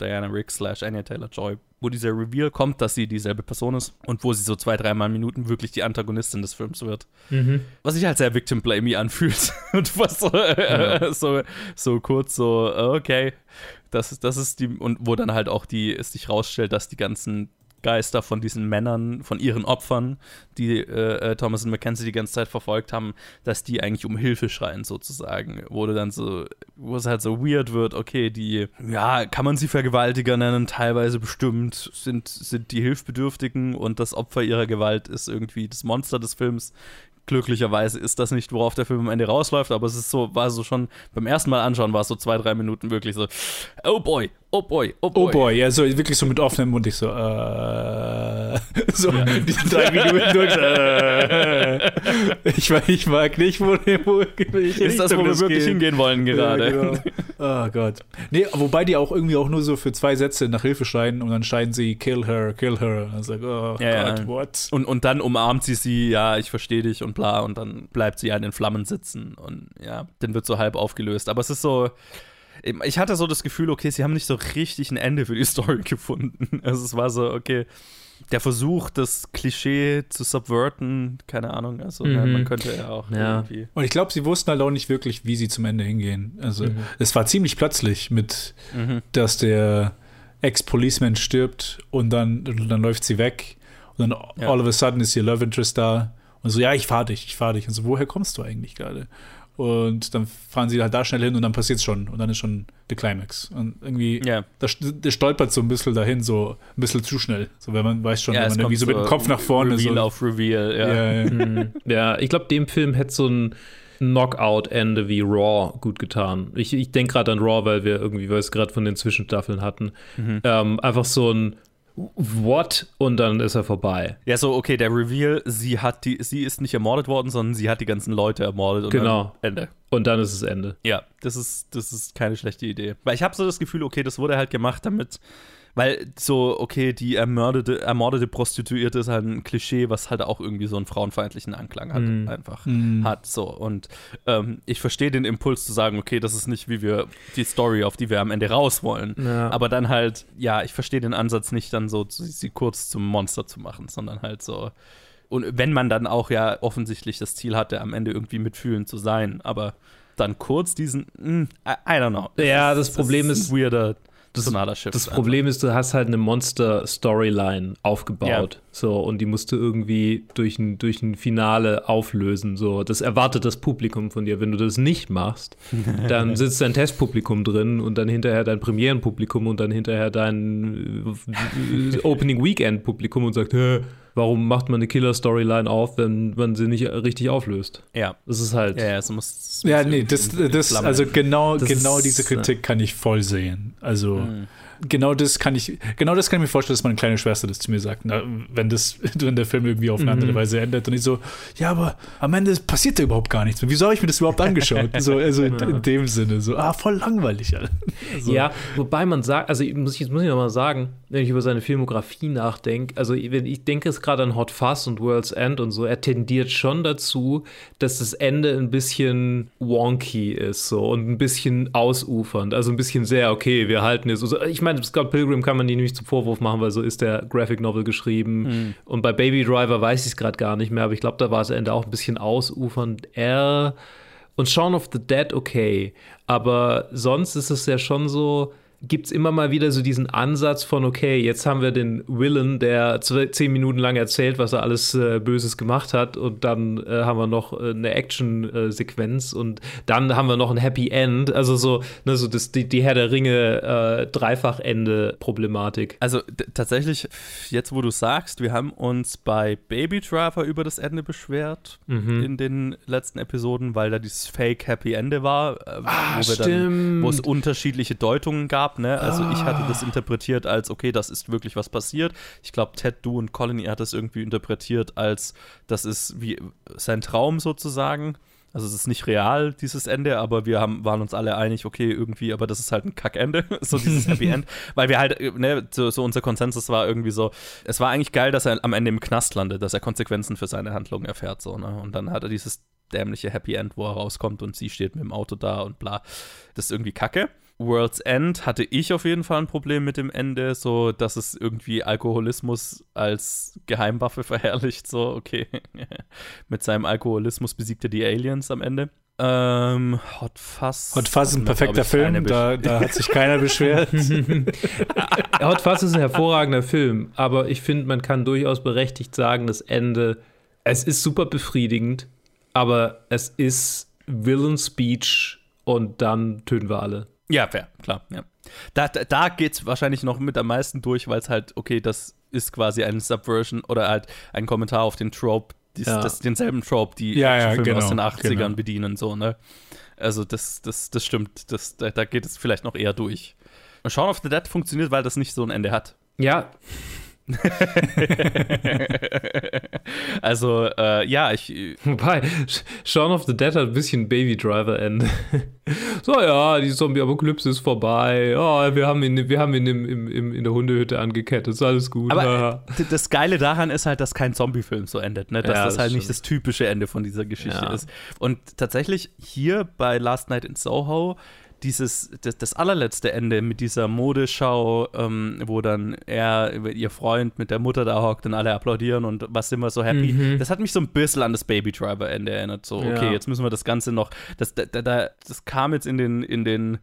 Diana Ricks slash Anya Taylor-Joy, wo dieser Reveal kommt, dass sie dieselbe Person ist und wo sie so zwei, dreimal Minuten wirklich die Antagonistin des Films wird. Mhm. was sich halt sehr victim blamey anfühlt. [laughs] Und was so, äh, [laughs] so, so kurz so, okay, das ist, das ist die, und wo dann halt auch die, es sich rausstellt, dass die ganzen Geister von diesen Männern, von ihren Opfern, die äh, äh, Thomas und Mackenzie die ganze Zeit verfolgt haben, dass die eigentlich um Hilfe schreien sozusagen. Wo dann so, wo es halt so weird wird, okay, die, ja, kann man sie Vergewaltiger nennen, teilweise bestimmt sind, sind die Hilfsbedürftigen und das Opfer ihrer Gewalt ist irgendwie das Monster des Films. Glücklicherweise ist das nicht, worauf der Film am Ende rausläuft, aber es ist so, war so schon beim ersten Mal anschauen, war es so zwei, drei Minuten wirklich so, oh boy, oh boy, oh boy. Oh boy, ja, so wirklich so mit offenem Mund. Ich so, äh, [laughs] so ja. diese drei Minuten durch. Äh, [laughs] ich, ich mag nicht, wo, wo ich Ist das, wo wir wirklich geht. hingehen wollen gerade? Ja, genau. Oh Gott. Nee, wobei die auch irgendwie auch nur so für zwei Sätze nach Hilfe schreien und dann scheinen sie, kill her, kill her. Und, sag, oh ja, Gott, what? Und, und dann umarmt sie sie, ja, ich verstehe dich und bla, und dann bleibt sie an den Flammen sitzen und ja, dann wird so halb aufgelöst. Aber es ist so, ich hatte so das Gefühl, okay, sie haben nicht so richtig ein Ende für die [laughs] Story gefunden. Also es war so, okay, der Versuch, das Klischee zu subverten, keine Ahnung, also mhm. ja, man könnte ja auch ja. irgendwie. Und ich glaube, sie wussten halt auch nicht wirklich, wie sie zum Ende hingehen. Also mhm. es war ziemlich plötzlich mit, mhm. dass der Ex-Policeman stirbt und dann, dann läuft sie weg und dann ja. all of a sudden ist ihr Love Interest da und so, ja, ich fahr dich, ich fahr dich. Und so, woher kommst du eigentlich gerade? Und dann fahren sie halt da schnell hin und dann passiert es schon. Und dann ist schon der Climax. Und irgendwie, yeah. der stolpert so ein bisschen dahin, so ein bisschen zu schnell. So, wenn man weiß schon, ja, wenn man irgendwie so mit dem Kopf nach vorne Reveal so. auf Reveal, ja. Ja, ja. Mhm. ja ich glaube, dem Film hätte so ein Knockout-Ende wie Raw gut getan. Ich, ich denke gerade an Raw, weil wir irgendwie, weil wir es gerade von den Zwischenstaffeln hatten. Mhm. Ähm, einfach so ein What? Und dann ist er vorbei. Ja, so, okay, der Reveal, sie hat die, sie ist nicht ermordet worden, sondern sie hat die ganzen Leute ermordet und genau. Ende. Und dann ist es Ende. Ja, das ist, das ist keine schlechte Idee. Weil ich habe so das Gefühl, okay, das wurde halt gemacht, damit weil so, okay, die ermordete, ermordete Prostituierte ist halt ein Klischee, was halt auch irgendwie so einen frauenfeindlichen Anklang hat, mm. einfach mm. hat. So. Und ähm, ich verstehe den Impuls zu sagen, okay, das ist nicht, wie wir die Story, auf die wir am Ende raus wollen. Ja. Aber dann halt, ja, ich verstehe den Ansatz nicht, dann so sie kurz zum Monster zu machen, sondern halt so. Und wenn man dann auch ja offensichtlich das Ziel hatte, am Ende irgendwie mitfühlend zu sein, aber dann kurz diesen, mh, hm, I, I don't know. Ja, das, das Problem ist, ist weirder das, das Problem ist, du hast halt eine Monster-Storyline aufgebaut. Ja. So, und die musst du irgendwie durch ein, durch ein Finale auflösen. So, das erwartet das Publikum von dir. Wenn du das nicht machst, [laughs] dann sitzt dein Testpublikum drin und dann hinterher dein Premierenpublikum und dann hinterher dein äh, [laughs] Opening Weekend-Publikum und sagt, Hä, warum macht man eine Killer-Storyline auf, wenn man sie nicht richtig auflöst? Ja. Das ist halt. Ja, ja, es muss, muss ja nee, das, das also genau, das genau ist, diese Kritik kann ich voll sehen. Also. Mhm genau das kann ich, genau das kann ich mir vorstellen, dass meine kleine Schwester das zu mir sagt, na, wenn das, [laughs] wenn der Film irgendwie auf eine andere mhm. Weise endet und ich so, ja, aber am Ende passiert da überhaupt gar nichts. Wieso habe ich mir das überhaupt angeschaut? so, also in, in, dem Sinne, so, ah, voll langweilig. Also. Ja, wobei man sagt, also muss ich, jetzt muss ich nochmal sagen, wenn ich über seine Filmografie nachdenke, also wenn ich denke es gerade an Hot Fuzz und World's End und so, er tendiert schon dazu, dass das Ende ein bisschen wonky ist so und ein bisschen ausufernd, also ein bisschen sehr, okay, wir halten es, also ich meine, Scott Pilgrim kann man die nämlich zum Vorwurf machen, weil so ist der Graphic Novel geschrieben. Mhm. Und bei Baby Driver weiß ich es gerade gar nicht mehr, aber ich glaube, da war es Ende auch ein bisschen ausufernd. Er und Shaun of the Dead okay, aber sonst ist es ja schon so, gibt es immer mal wieder so diesen Ansatz von, okay, jetzt haben wir den Willen, der zehn Minuten lang erzählt, was er alles äh, Böses gemacht hat und dann äh, haben wir noch äh, eine Action-Sequenz und dann haben wir noch ein Happy End, also so, ne, so das, die, die Herr der Ringe äh, Dreifach-Ende-Problematik. Also tatsächlich, jetzt wo du sagst, wir haben uns bei Baby Driver über das Ende beschwert mhm. in den letzten Episoden, weil da dieses Fake Happy Ende war, äh, ah, wo, es unterschiedliche Deutungen gab Ne? Also ah. ich hatte das ah. interpretiert als, okay, das ist wirklich was passiert. Ich glaube, Ted, du und Colin, ihr hat das irgendwie interpretiert als, das ist wie sein Traum sozusagen. Also es ist nicht real, dieses Ende, aber wir haben, waren uns alle einig, okay, irgendwie, aber das ist halt ein Kackende, [laughs] so dieses Happy End. Weil wir halt, ne, so, so, unser Konsensus war irgendwie so, es war eigentlich geil, dass er am Ende im Knast landet, dass er Konsequenzen für seine Handlungen erfährt, so, ne? Und dann hat er dieses dämliche Happy End, wo er rauskommt und sie steht mit dem Auto da und bla. Das ist irgendwie kacke. World's End hatte ich auf jeden Fall ein Problem mit dem Ende, so dass es irgendwie Alkoholismus als Geheimwaffe [laughs] verherrlicht, so okay. [laughs] mit seinem Alkoholismus besiegt er die Aliens am Ende. Ähm, Hot Fuzz. Hot Fuzz ist ein perfekter Film, da, da hat sich keiner beschwert. [laughs] Hot Fuzz ist ein hervorragender Film, aber ich finde, man kann durchaus berechtigt sagen, das Ende, es ist super befriedigend, aber es ist Villain Speech und dann töten wir alle. Ja, fair, klar. Ja. Da, da, da geht es wahrscheinlich noch mit am meisten durch, weil es halt, okay, das ist quasi eine Subversion oder halt ein Kommentar auf den Trope, dies, ja. das, denselben Trope, die ja, ja, Filme genau, aus den 80ern genau. bedienen, so, ne? Also das, das, das stimmt. Das, da, da geht es vielleicht noch eher durch. Shaun of the Dead funktioniert, weil das nicht so ein Ende hat. Ja, [laughs] also, äh, ja, ich. Wobei, Shaun of the Dead hat ein bisschen Baby Driver-Ende. [laughs] so, ja, die Zombie-Apokalypse ist vorbei. Ja, wir haben ihn, wir haben ihn im, im, im, in der Hundehütte angekettet. Ist alles gut. Aber das Geile daran ist halt, dass kein Zombie-Film so endet, ne? Dass Ja, das das halt stimmt. nicht das typische Ende von dieser Geschichte Ja. ist. Und tatsächlich hier bei Last Night in Soho dieses, das, das allerletzte Ende mit dieser Modeschau, ähm, wo dann er, ihr Freund mit der Mutter da hockt und alle applaudieren und was sind wir so happy. Das hat mich so ein bisschen an das Baby Driver Ende erinnert. So, okay, Ja. jetzt müssen wir das Ganze noch, das, da, da, das kam jetzt in den, in den,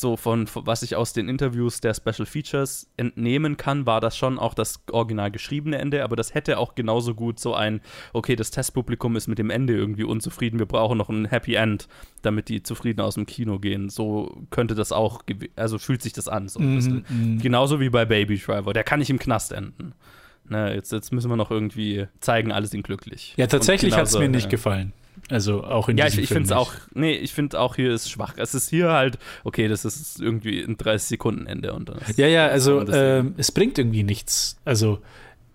so von, von, was ich aus den Interviews der Special Features entnehmen kann, war das schon auch das original geschriebene Ende, aber das hätte auch genauso gut so ein, okay, das Testpublikum ist mit dem Ende irgendwie unzufrieden, wir brauchen noch ein Happy End, damit die zufrieden aus dem Kino gehen. So könnte das auch, also fühlt sich das an. So ein bisschen. Genauso wie bei Baby Driver, der kann nicht im Knast enden. Ne, jetzt, jetzt müssen wir noch irgendwie zeigen, alle sind glücklich. Ja, tatsächlich hat es mir nicht ja. gefallen. Also auch in Ja, ich, ich finde es auch, nee, ich finde auch hier ist schwach. Es ist hier halt, okay, das ist irgendwie ein 30 Sekunden Ende und dann Ja, ja, also ähm, es bringt irgendwie nichts. Also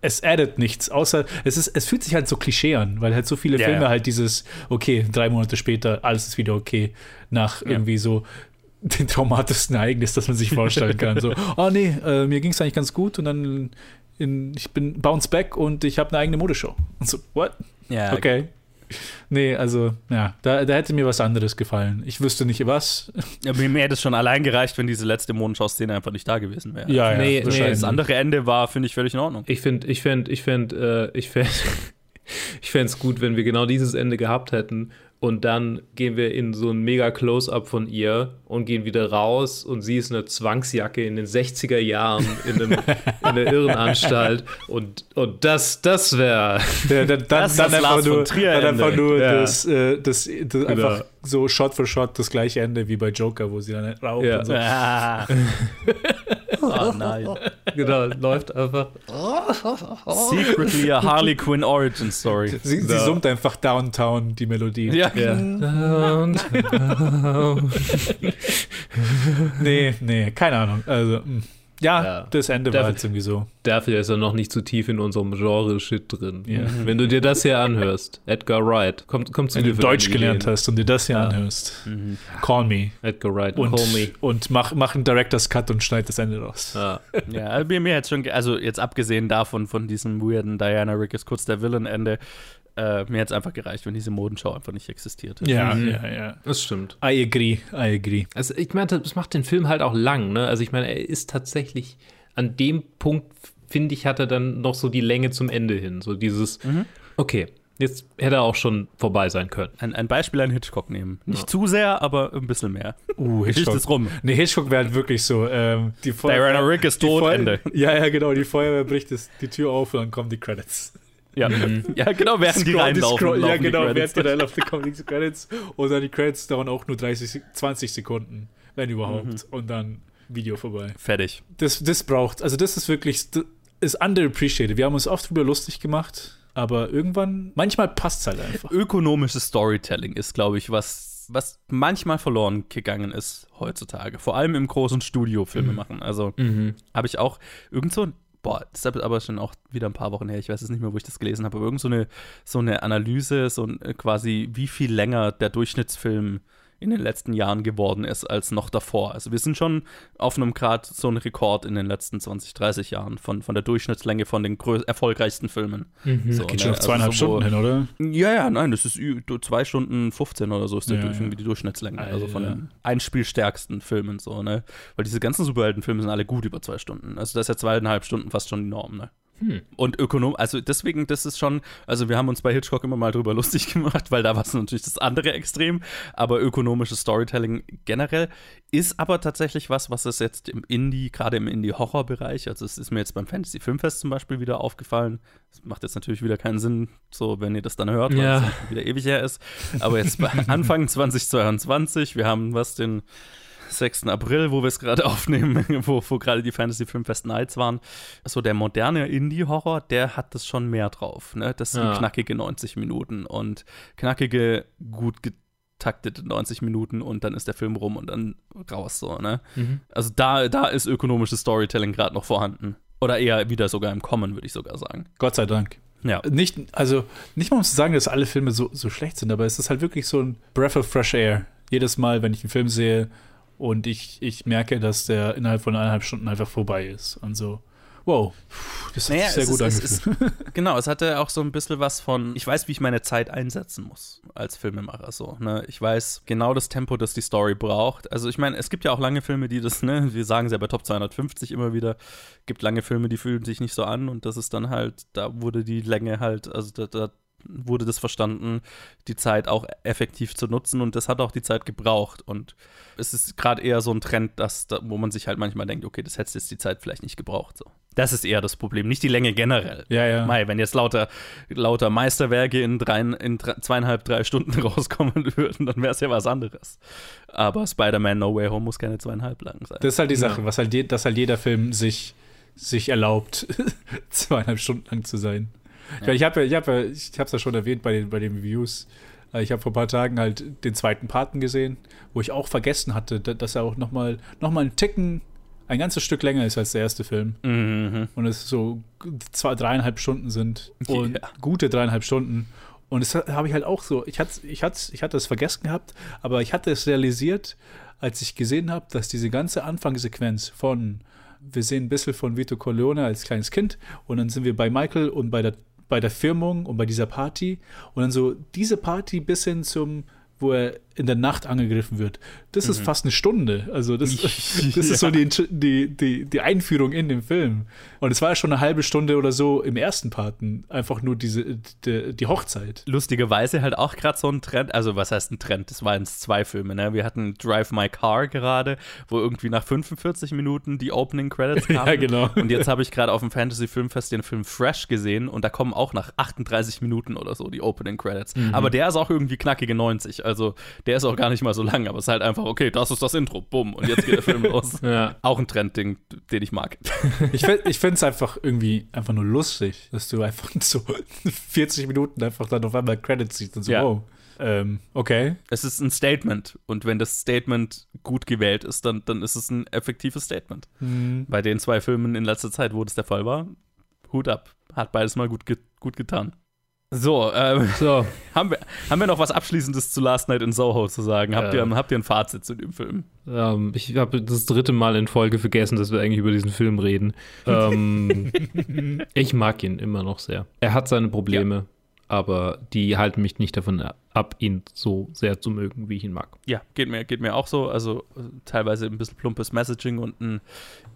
es addet nichts, außer es ist, es fühlt sich halt so Klischee an, weil halt so viele Ja, Filme ja. halt dieses, okay, drei Monate später, alles ist wieder okay, nach irgendwie so [laughs] den traumatischsten Ereignis, das man sich vorstellen kann. So, oh [laughs] nee, äh, mir ging es eigentlich ganz gut und dann in, ich bin bounce back und ich habe eine eigene Modeshow. Und so, what? ja, Okay. [laughs] Nee, also, ja, da, da hätte mir was anderes gefallen. Ich wüsste nicht was. [laughs] Ja, mir, hätte es schon allein gereicht, wenn diese letzte Modenschau-Szene einfach nicht da gewesen wäre. Ja, ja, Nee, nee, wahrscheinlich. Das andere Ende war, finde ich, völlig in Ordnung. ich finde, ich finde, ich finde, äh, ich fände [laughs] ich fände es gut, wenn wir genau dieses Ende gehabt hätten und dann gehen wir in so ein mega Close-up von ihr und gehen wieder raus und sie ist eine Zwangsjacke in den 60er Jahren in, einem, [laughs] in einer Irrenanstalt und, und das, das wäre Ja, dann, dann, Das ist dann das einfach nur, Trier dann einfach nur Ja. das, äh, das, das einfach Genau. so Shot für Shot das gleiche Ende wie bei Joker, wo sie dann raucht Ja. und so. [laughs] Ah. oh [laughs] nein. genau, läuft einfach. Secretly a Harley Quinn Origin Story. [laughs] Sie, sie summt einfach Downtown die Melodie. Ja. Ja. [laughs] Nee, nee, keine Ahnung. Also, mh. Ja, Ja. das Ende Darf- war jetzt irgendwie so. Dafür ist er noch nicht zu tief in unserem Genre-Shit drin. Ja. [laughs] Wenn du dir das hier anhörst, Edgar Wright, kommt, kommt zu Wenn dir du für Deutsch gelernt hast und dir das hier Ja. anhörst, Mhm. call me. Edgar Wright, Und, call me. und mach, mach einen Director's Cut und schneid das Ende raus. Ja. [laughs] Ja, also mir, mir jetzt schon, also jetzt abgesehen davon, von diesem weirden Diana Rick ist kurz der Villain-Ende, äh, mir hätte es einfach gereicht, wenn diese Modenschau einfach nicht existierte. Ja, Mhm. ja, ja. Das stimmt. I agree, I agree. Also ich meine, das macht den Film halt auch lang, ne? Also ich meine, er ist tatsächlich an dem Punkt, finde ich, hat er dann noch so die Länge zum Ende hin. So dieses, okay, jetzt hätte er auch schon vorbei sein können. Ein, ein Beispiel an Hitchcock nehmen. Nicht zu sehr, aber ein bisschen mehr. Uh, Hitchcock. ist rum. Nee, Hitchcock wäre halt wirklich so. Ähm, die Feuerwehr- Diana Rick ist tot, Ende. Ja, ja, genau. Die Feuerwehr bricht das, die Tür auf und dann kommen die Credits. Ja, [laughs] ja genau, während die reinlaufen. Scroll- ja, laufen die genau. Credits. Während die reinlaufen, kommen die Credits. Und dann die Credits dauern auch nur 30, Sek- 20 Sekunden, wenn überhaupt. Mhm. Und dann Video vorbei. Fertig. Das, das braucht, also das ist wirklich, das ist underappreciated. Wir haben uns oft drüber lustig gemacht, aber irgendwann, manchmal passt es halt einfach. Ökonomisches Storytelling ist, glaube ich, was, was manchmal verloren gegangen ist heutzutage. Vor allem im großen Studio Filme machen. Also habe ich auch irgend so ein Boah, das ist aber schon auch wieder ein paar Wochen her. Ich weiß es nicht mehr, wo ich das gelesen habe. Aber irgend so eine, so eine Analyse, so ein, äh, quasi, wie viel länger der Durchschnittsfilm in den letzten Jahren geworden ist als noch davor. Also wir sind schon auf einem Grad so ein Rekord in den letzten 20, 30 Jahren von, von der Durchschnittslänge von den erfolgreichsten Filmen. So, Geht ne? schon auf Also zweieinhalb so, wo- Stunden hin, oder? ja, ja, nein, das ist zwei Stunden 15 oder so ist der Ja, durch, ja. die Durchschnittslänge. Also von Alter. den einspielstärksten Filmen so, ne? Weil diese ganzen Superheldenfilme sind alle gut über zwei Stunden. Also das ist ja zweieinhalb Stunden fast schon die Norm, ne? Und ökonom, also deswegen, das ist schon, also wir haben uns bei Hitchcock immer mal drüber [laughs] lustig gemacht, weil da war es natürlich das andere Extrem, aber ökonomisches Storytelling generell ist aber tatsächlich was, was es jetzt im Indie, gerade im Indie-Horror-Bereich, also es ist mir jetzt beim Fantasy Filmfest zum Beispiel wieder aufgefallen, das macht jetzt natürlich wieder keinen Sinn, so wenn ihr das dann hört, weil Ja. es wieder ewig her ist, aber jetzt [laughs] Anfang 2022, wir haben was, den 6. April, wo wir es gerade [laughs] aufnehmen, wo, wo gerade die Fantasy Filmfest Nights waren. So der moderne Indie-Horror, der hat das schon mehr drauf. Ne? Das sind Ja. knackige 90 Minuten und knackige, gut durchgetaktete 90 Minuten und dann ist der Film rum und dann raus so, ne? Mhm. Also da, da ist ökonomisches Storytelling gerade noch vorhanden. Oder eher wieder sogar im Kommen, würde ich sogar sagen. Gott sei Dank. Ja. Nicht, also nicht mal um zu sagen, dass alle Filme so, so schlecht sind, aber es ist halt wirklich so ein Breath of Fresh Air. Jedes Mal, wenn ich einen Film sehe und ich, ich merke, dass der innerhalb von eineinhalb Stunden einfach vorbei ist. Und so, wow, das hat naja, sich sehr gut ist, angefühlt. [laughs] Ist, genau, es hatte auch so ein bisschen was von, ich weiß, wie ich meine Zeit einsetzen muss als Filmemacher. So, ne? Ich weiß genau das Tempo, das die Story braucht. Also ich meine, es gibt ja auch lange Filme, die das, ne, wir sagen es ja bei Top 250 immer wieder, gibt lange Filme, die fühlen sich nicht so an und das ist dann halt, da wurde die Länge halt, also da, da wurde das verstanden, die Zeit auch effektiv zu nutzen und das hat auch die Zeit gebraucht und es ist gerade eher so ein Trend, dass, wo man sich halt manchmal denkt, okay, das hätte jetzt die Zeit vielleicht nicht gebraucht. So. Das ist eher das Problem, nicht die Länge generell. Ja, ja. Mai, wenn jetzt lauter, lauter Meisterwerke in, drei, in zweieinhalb, drei Stunden [laughs] rauskommen würden, dann wäre es ja was anderes. Aber Spider-Man No Way Home muss keine zweieinhalb lang sein. Das ist halt die Sache, ja. was halt je, dass halt jeder Film sich, sich erlaubt, [laughs] zweieinhalb Stunden lang zu sein. Ja. Ich habe ja, ich habe ja, ich habe es ja schon erwähnt bei den, bei den Reviews. Äh, ich habe vor ein paar Tagen halt den zweiten Paten gesehen, wo ich auch vergessen hatte, dass er auch noch mal, noch mal einen Ticken, ein ganzes Stück länger ist als der erste Film. Mhm. Und es so zwei, dreieinhalb Stunden sind. Und ja. gute dreieinhalb Stunden. Und das habe ich halt auch so, ich hatte, ich, hatte, ich hatte es vergessen gehabt, aber ich hatte es realisiert, als ich gesehen habe, dass diese ganze Anfangssequenz von, wir sehen ein bisschen von Vito Corleone als kleines Kind und dann sind wir bei Michael und bei der bei der Firmung und bei dieser Party. Und dann so diese Party bis hin zum wo er in der Nacht angegriffen wird. Das mhm. ist fast eine Stunde. Also das, [laughs] das ja. ist so die, die, die, die, Einführung in den Film. Und es war ja schon eine halbe Stunde oder so im ersten Parten. Einfach nur diese, die, die Hochzeit. Lustigerweise halt auch gerade so ein Trend. Also was heißt ein Trend? Das waren zwei Filme. Ne? Wir hatten Drive My Car gerade, wo irgendwie nach 45 Minuten die Opening Credits [laughs] kamen. ja, genau. Und jetzt habe ich gerade auf dem Fantasy Filmfest den Film Fresh gesehen und da kommen auch nach 38 Minuten oder so die Opening Credits. Mhm. Aber der ist auch irgendwie knackige 90. Also der ist auch gar nicht mal so lang, aber es ist halt einfach, okay, das ist das Intro, bumm, und jetzt geht der Film [laughs] los. Ja. Auch ein Trendding, den ich mag. [laughs] Ich, ich finde es einfach irgendwie einfach nur lustig, dass du einfach so [laughs] 40 Minuten einfach dann auf einmal Credits siehst und so, ja. wow. Ähm, okay. Es ist ein Statement und wenn das Statement gut gewählt ist, dann, dann ist es ein effektives Statement. Mhm. Bei den zwei Filmen in letzter Zeit, wo das der Fall war, Hut ab. Hat beides mal gut, ge gut getan. So, ähm, so. [laughs] Haben, wir, haben wir noch was Abschließendes zu Last Night in Soho zu sagen? Habt, ähm, ihr, habt ihr ein Fazit zu dem Film? Ähm, ich habe das dritte Mal in Folge vergessen, dass wir eigentlich über diesen Film reden. [laughs] Ähm, ich mag ihn immer noch sehr. Er hat seine Probleme, ja. aber die halten mich nicht davon ab, ihn so sehr zu mögen, wie ich ihn mag. Ja, geht mir, geht mir auch so. Also äh, teilweise ein bisschen plumpes Messaging und ein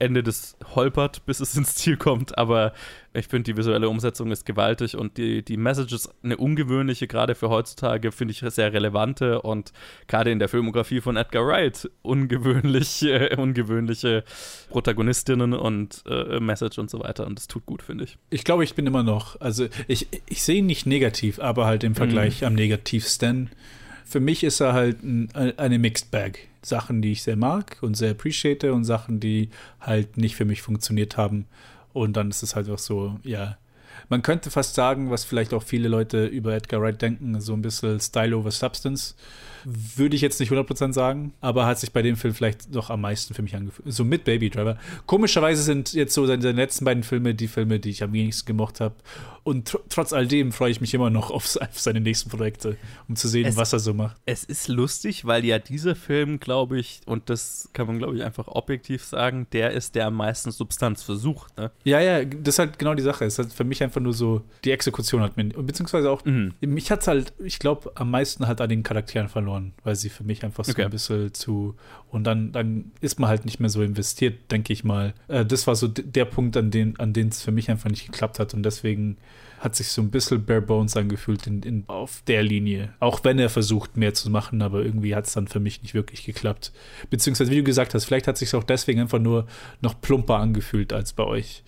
Ende, das holpert, bis es [laughs] ins Ziel kommt. Aber ich finde, die visuelle Umsetzung ist gewaltig und die, die Message ist eine ungewöhnliche, gerade für heutzutage, finde ich sehr relevante und gerade in der Filmografie von Edgar Wright ungewöhnlich, äh, [laughs] ungewöhnliche Protagonistinnen und äh, Message und so weiter. Und das tut gut, finde ich. Ich glaube, ich bin immer noch, also ich, ich sehe ihn nicht negativ, aber halt im Vergleich mhm. am negativsten Stan. Für mich ist er halt ein, eine Mixed Bag. Sachen, die ich sehr mag und sehr appreciate und Sachen, die halt nicht für mich funktioniert haben. Und dann ist es halt auch so, ja. Man könnte fast sagen, was vielleicht auch viele Leute über Edgar Wright denken, so ein bisschen Style over Substance. Würde ich jetzt nicht 100% sagen, aber hat sich bei dem Film vielleicht doch am meisten für mich angefühlt. So mit Baby Driver. Komischerweise sind jetzt so seine letzten beiden Filme die Filme, die ich am wenigsten gemocht habe. Und tr trotz all dem freue ich mich immer noch auf, auf, seine nächsten Projekte, um zu sehen, es, was er so macht. Es ist lustig, weil ja dieser Film, glaube ich, und das kann man, glaube ich, einfach objektiv sagen, der ist, der am meisten Substanz versucht. Ne? Ja, ja, das ist halt genau die Sache. Es ist halt für mich einfach nur so, die Exekution hat mir, beziehungsweise auch, mhm. mich hat es halt, ich glaube, am meisten halt an den Charakteren verloren verloren, weil sie für mich einfach so okay. ein bisschen zu. Und dann, dann ist man halt nicht mehr so investiert, denke ich mal. Äh, das war so der Punkt, an den an es für mich einfach nicht geklappt hat. Und deswegen hat sich so ein bisschen bare bones angefühlt in, in, auf der Linie. Auch wenn er versucht, mehr zu machen, aber irgendwie hat es dann für mich nicht wirklich geklappt. Beziehungsweise, wie du gesagt hast, vielleicht hat es sich auch deswegen einfach nur noch plumper angefühlt als bei euch.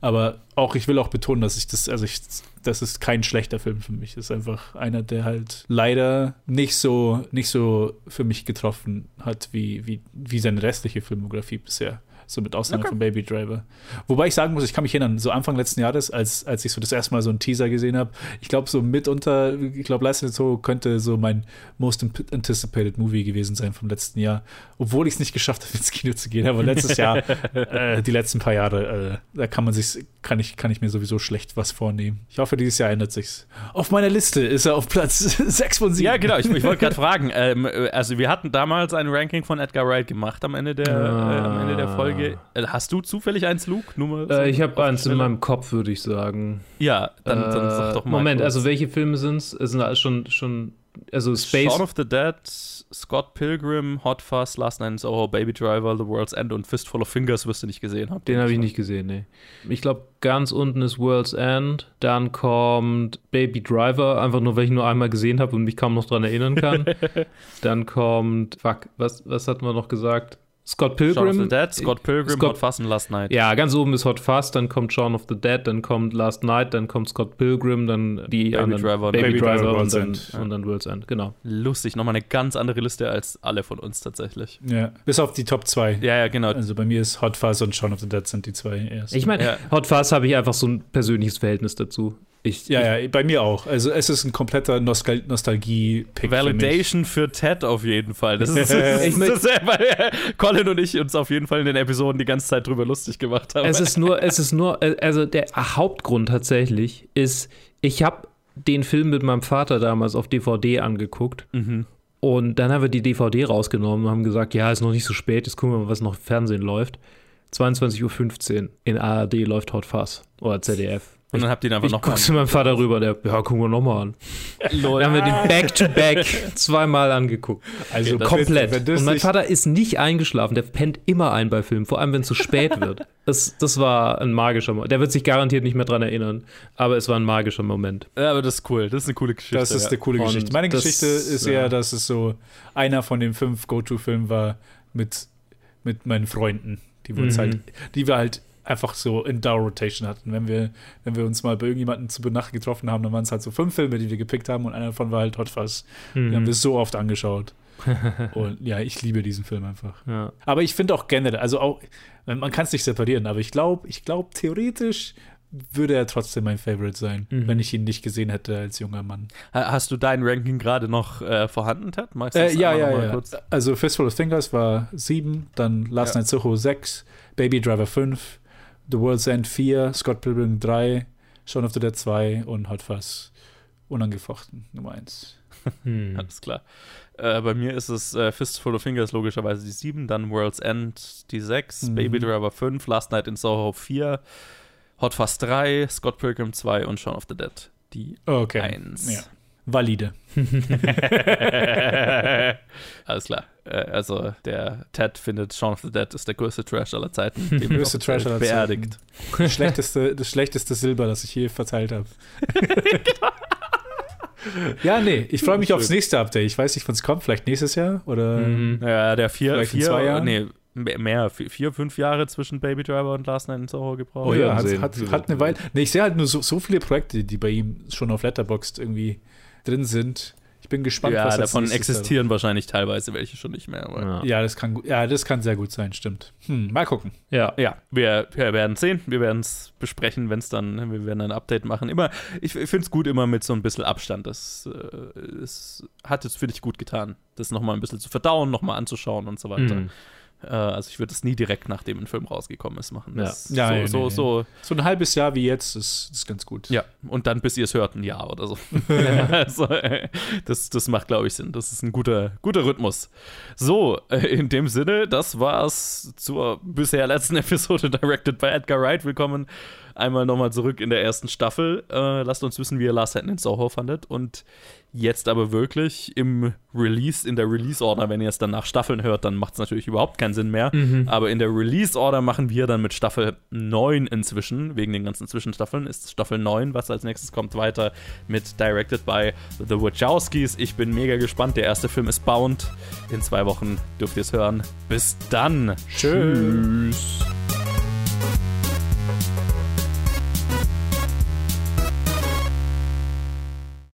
Aber auch, ich will auch betonen, dass ich das, also ich, das ist kein schlechter Film für mich. Das ist einfach einer, der halt leider nicht so, nicht so für mich getroffen hat, wie, wie, wie seine restliche Filmografie bisher. So mit Ausnahme okay. von Baby Driver. Wobei ich sagen muss, ich kann mich erinnern, so Anfang letzten Jahres, als, als ich so das erste Mal so einen Teaser gesehen habe, ich glaube, so mitunter, ich glaube, Leistung so könnte so mein most anticipated Movie gewesen sein vom letzten Jahr. Obwohl ich es nicht geschafft habe, [laughs] ins Kino zu gehen. Aber letztes Jahr, [laughs] äh, die letzten paar Jahre, äh, da kann man sich, kann ich, kann ich mir sowieso schlecht was vornehmen. Ich hoffe, dieses Jahr ändert sich's. Auf meiner Liste ist er auf Platz [laughs] 6 von 7. Ja, genau, ich, ich wollte gerade fragen. Ähm, äh, also, wir hatten damals ein Ranking von Edgar Wright gemacht am Ende der, ah. äh, am Ende der Folge. Äh, hast du zufällig eins, Luke? Nur äh, ich habe eins in meinem Kopf, würde ich sagen. Ja, dann, dann sag doch mal. Moment, kurz. also welche Filme sind es? Es sind alles schon, schon also Space. Shaun of the Dead, Scott Pilgrim, Hot Fuzz, Last Night in Soho, Baby Driver, The World's End und Fistful of Fingers wirst du nicht gesehen haben. Den habe ich nicht gesehen, nee. Ich glaube, ganz unten ist World's End, dann kommt Baby Driver, einfach nur, weil ich nur einmal gesehen habe und mich kaum noch daran erinnern kann. [laughs] dann kommt, fuck, was, was hatten wir noch gesagt? Scott Pilgrim. Shaun of the Dead, Scott Pilgrim, Scott, Hot Fuzz und Last Night. Ja, ganz oben ist Hot Fuzz, dann kommt Shaun of the Dead, dann kommt Last Night, dann kommt Scott Pilgrim, dann die Baby anderen, Driver, Baby, Baby Driver, Driver und, dann, ja. und dann World's End, genau. Lustig, nochmal eine ganz andere Liste als alle von uns tatsächlich. Ja, bis auf die Top 2. Ja, ja, genau. Also bei mir ist Hot Fuzz und Shaun of the Dead sind die zwei ersten. Ich meine, ja. Hot Fuzz habe ich einfach so ein persönliches Verhältnis dazu. Ich, ja, ich, ja, bei mir auch. Also es ist ein kompletter Nostal Nostalgie-Pick. Validation für, für, Ted auf jeden Fall. Das ist, [laughs] das ist, das ist weil Colin und ich uns auf jeden Fall in den Episoden die ganze Zeit drüber lustig gemacht haben. Es ist nur, es ist nur, also der Hauptgrund tatsächlich ist, ich habe den Film mit meinem Vater damals auf DVD angeguckt. Mhm. Und dann haben wir die DVD rausgenommen und haben gesagt, ja, ist noch nicht so spät, jetzt gucken wir mal, was noch im Fernsehen läuft. 22.15 Uhr in ARD läuft Hot Fuzz oder ZDF. Und dann habt ihr ihn einfach nochmal. Ich zu meinem Vater rüber, der, ja, gucken wir nochmal an. [laughs] Lol. Dann haben wir den Back-to-Back -back zweimal angeguckt. Also okay, komplett. Ist, und mein Vater ist nicht eingeschlafen, der pennt immer ein bei Filmen, vor allem wenn es zu so spät [laughs] wird. Das, das war ein magischer Moment. Der wird sich garantiert nicht mehr dran erinnern, aber es war ein magischer Moment. Ja, aber das ist cool. Das ist eine coole Geschichte. Das ist eine coole Geschichte. Meine das, Geschichte ist eher, dass es so einer von den fünf Go-To-Filmen war mit, mit meinen Freunden, die wir mhm. halt, die wir halt einfach so in Down Rotation hatten. Wenn wir, wenn wir uns mal bei irgendjemandem zu Nacht getroffen haben, dann waren es halt so fünf Filme, die wir gepickt haben und einer davon war halt Hot Fuzz. Mhm. Den haben wir so oft angeschaut. [laughs] und ja, ich liebe diesen Film einfach. Ja. Aber ich finde auch generell, also auch, man kann es nicht separieren, aber ich glaube, ich glaube, theoretisch würde er trotzdem mein Favorite sein, mhm. wenn ich ihn nicht gesehen hätte als junger Mann. Hast du dein Ranking gerade noch äh, vorhanden, Ted? Magst äh, ja, ja, ja. Kurz? Also Fistful of Fingers war sieben, dann Last ja. Night Soho sechs, Baby Driver fünf, The World's End 4, Scott Pilgrim 3, Shaun of the Dead 2 und Hot Fuzz unangefochten Nummer 1. Hm. [laughs] Alles klar. Äh, bei mir ist es äh, Fistful of Fingers logischerweise die 7, dann World's End die 6, mhm. Baby Driver 5, Last Night in Soho 4, Hot Fuzz 3, Scott Pilgrim 2 und Shaun of the Dead die okay. 1. Ja. Valide. [laughs] Alles klar. Äh, also der Ted findet Shaun of the Dead ist der größte Trash aller Zeiten. [laughs] Der größte Trash aller Zeiten. Beerdigt. Das schlechteste, das schlechteste Silber, das ich je verteilt habe. [laughs] Ja, nee, ich freue mich aufs nächste Update. Ich weiß nicht, wann es kommt, vielleicht nächstes Jahr oder. Mhm. Ja, der vier, vielleicht vier, zwei Jahren. Nee, mehr, vier, fünf Jahre zwischen Baby Driver und Last Night in Soho gebraucht. Oh ja, hat, hat, hat, eine Weile. Nee, ich sehe halt nur so, so viele Projekte, die bei ihm schon auf Letterboxd irgendwie drin sind. Ich bin gespannt, ja, was davon existieren wahrscheinlich teilweise welche schon nicht mehr. Ja. ja. das kann, ja, das kann sehr gut sein, stimmt. Hm, mal gucken. Ja, ja, wir, wir werden sehen. Wir werden es besprechen, wenn es dann, wir werden ein Update machen. Immer, ich, ich finde es gut immer mit so ein bisschen Abstand. Das, äh, das hat es, finde ich, gut getan, das nochmal ein bisschen zu verdauen, nochmal anzuschauen und so weiter. Mhm. Äh, also ich würde es nie direkt, nachdem ein Film rausgekommen ist, machen. Das ja, ja, so, nee, so, nee. so, so, ein halbes Jahr wie jetzt ist, ist ganz gut. Ja, und dann, bis ihr es hört, ein Jahr oder so. [laughs] also, das, das macht, glaube ich, Sinn. Das ist ein guter, guter Rhythmus. So, äh, in dem Sinne, das war's zur bisher letzten [laughs] Episode Directed by Edgar Wright. Willkommen einmal nochmal zurück in der ersten Staffel. Äh, lasst uns wissen, wie ihr Last Night in Soho fandet. Und jetzt aber wirklich im Release, in der Release-Order, wenn ihr es dann nach Staffeln hört, dann macht es natürlich überhaupt keinen Sinn mehr. Mhm. Aber in der Release-Order machen wir dann mit Staffel 9 inzwischen, wegen den ganzen Zwischenstaffeln, ist Staffel 9, was als nächstes kommt, weiter mit Directed by The Wachowskis. Ich bin mega gespannt. Der erste Film ist Bound. In zwei Wochen dürft ihr es hören. Bis dann. Tschüss. Tschüss.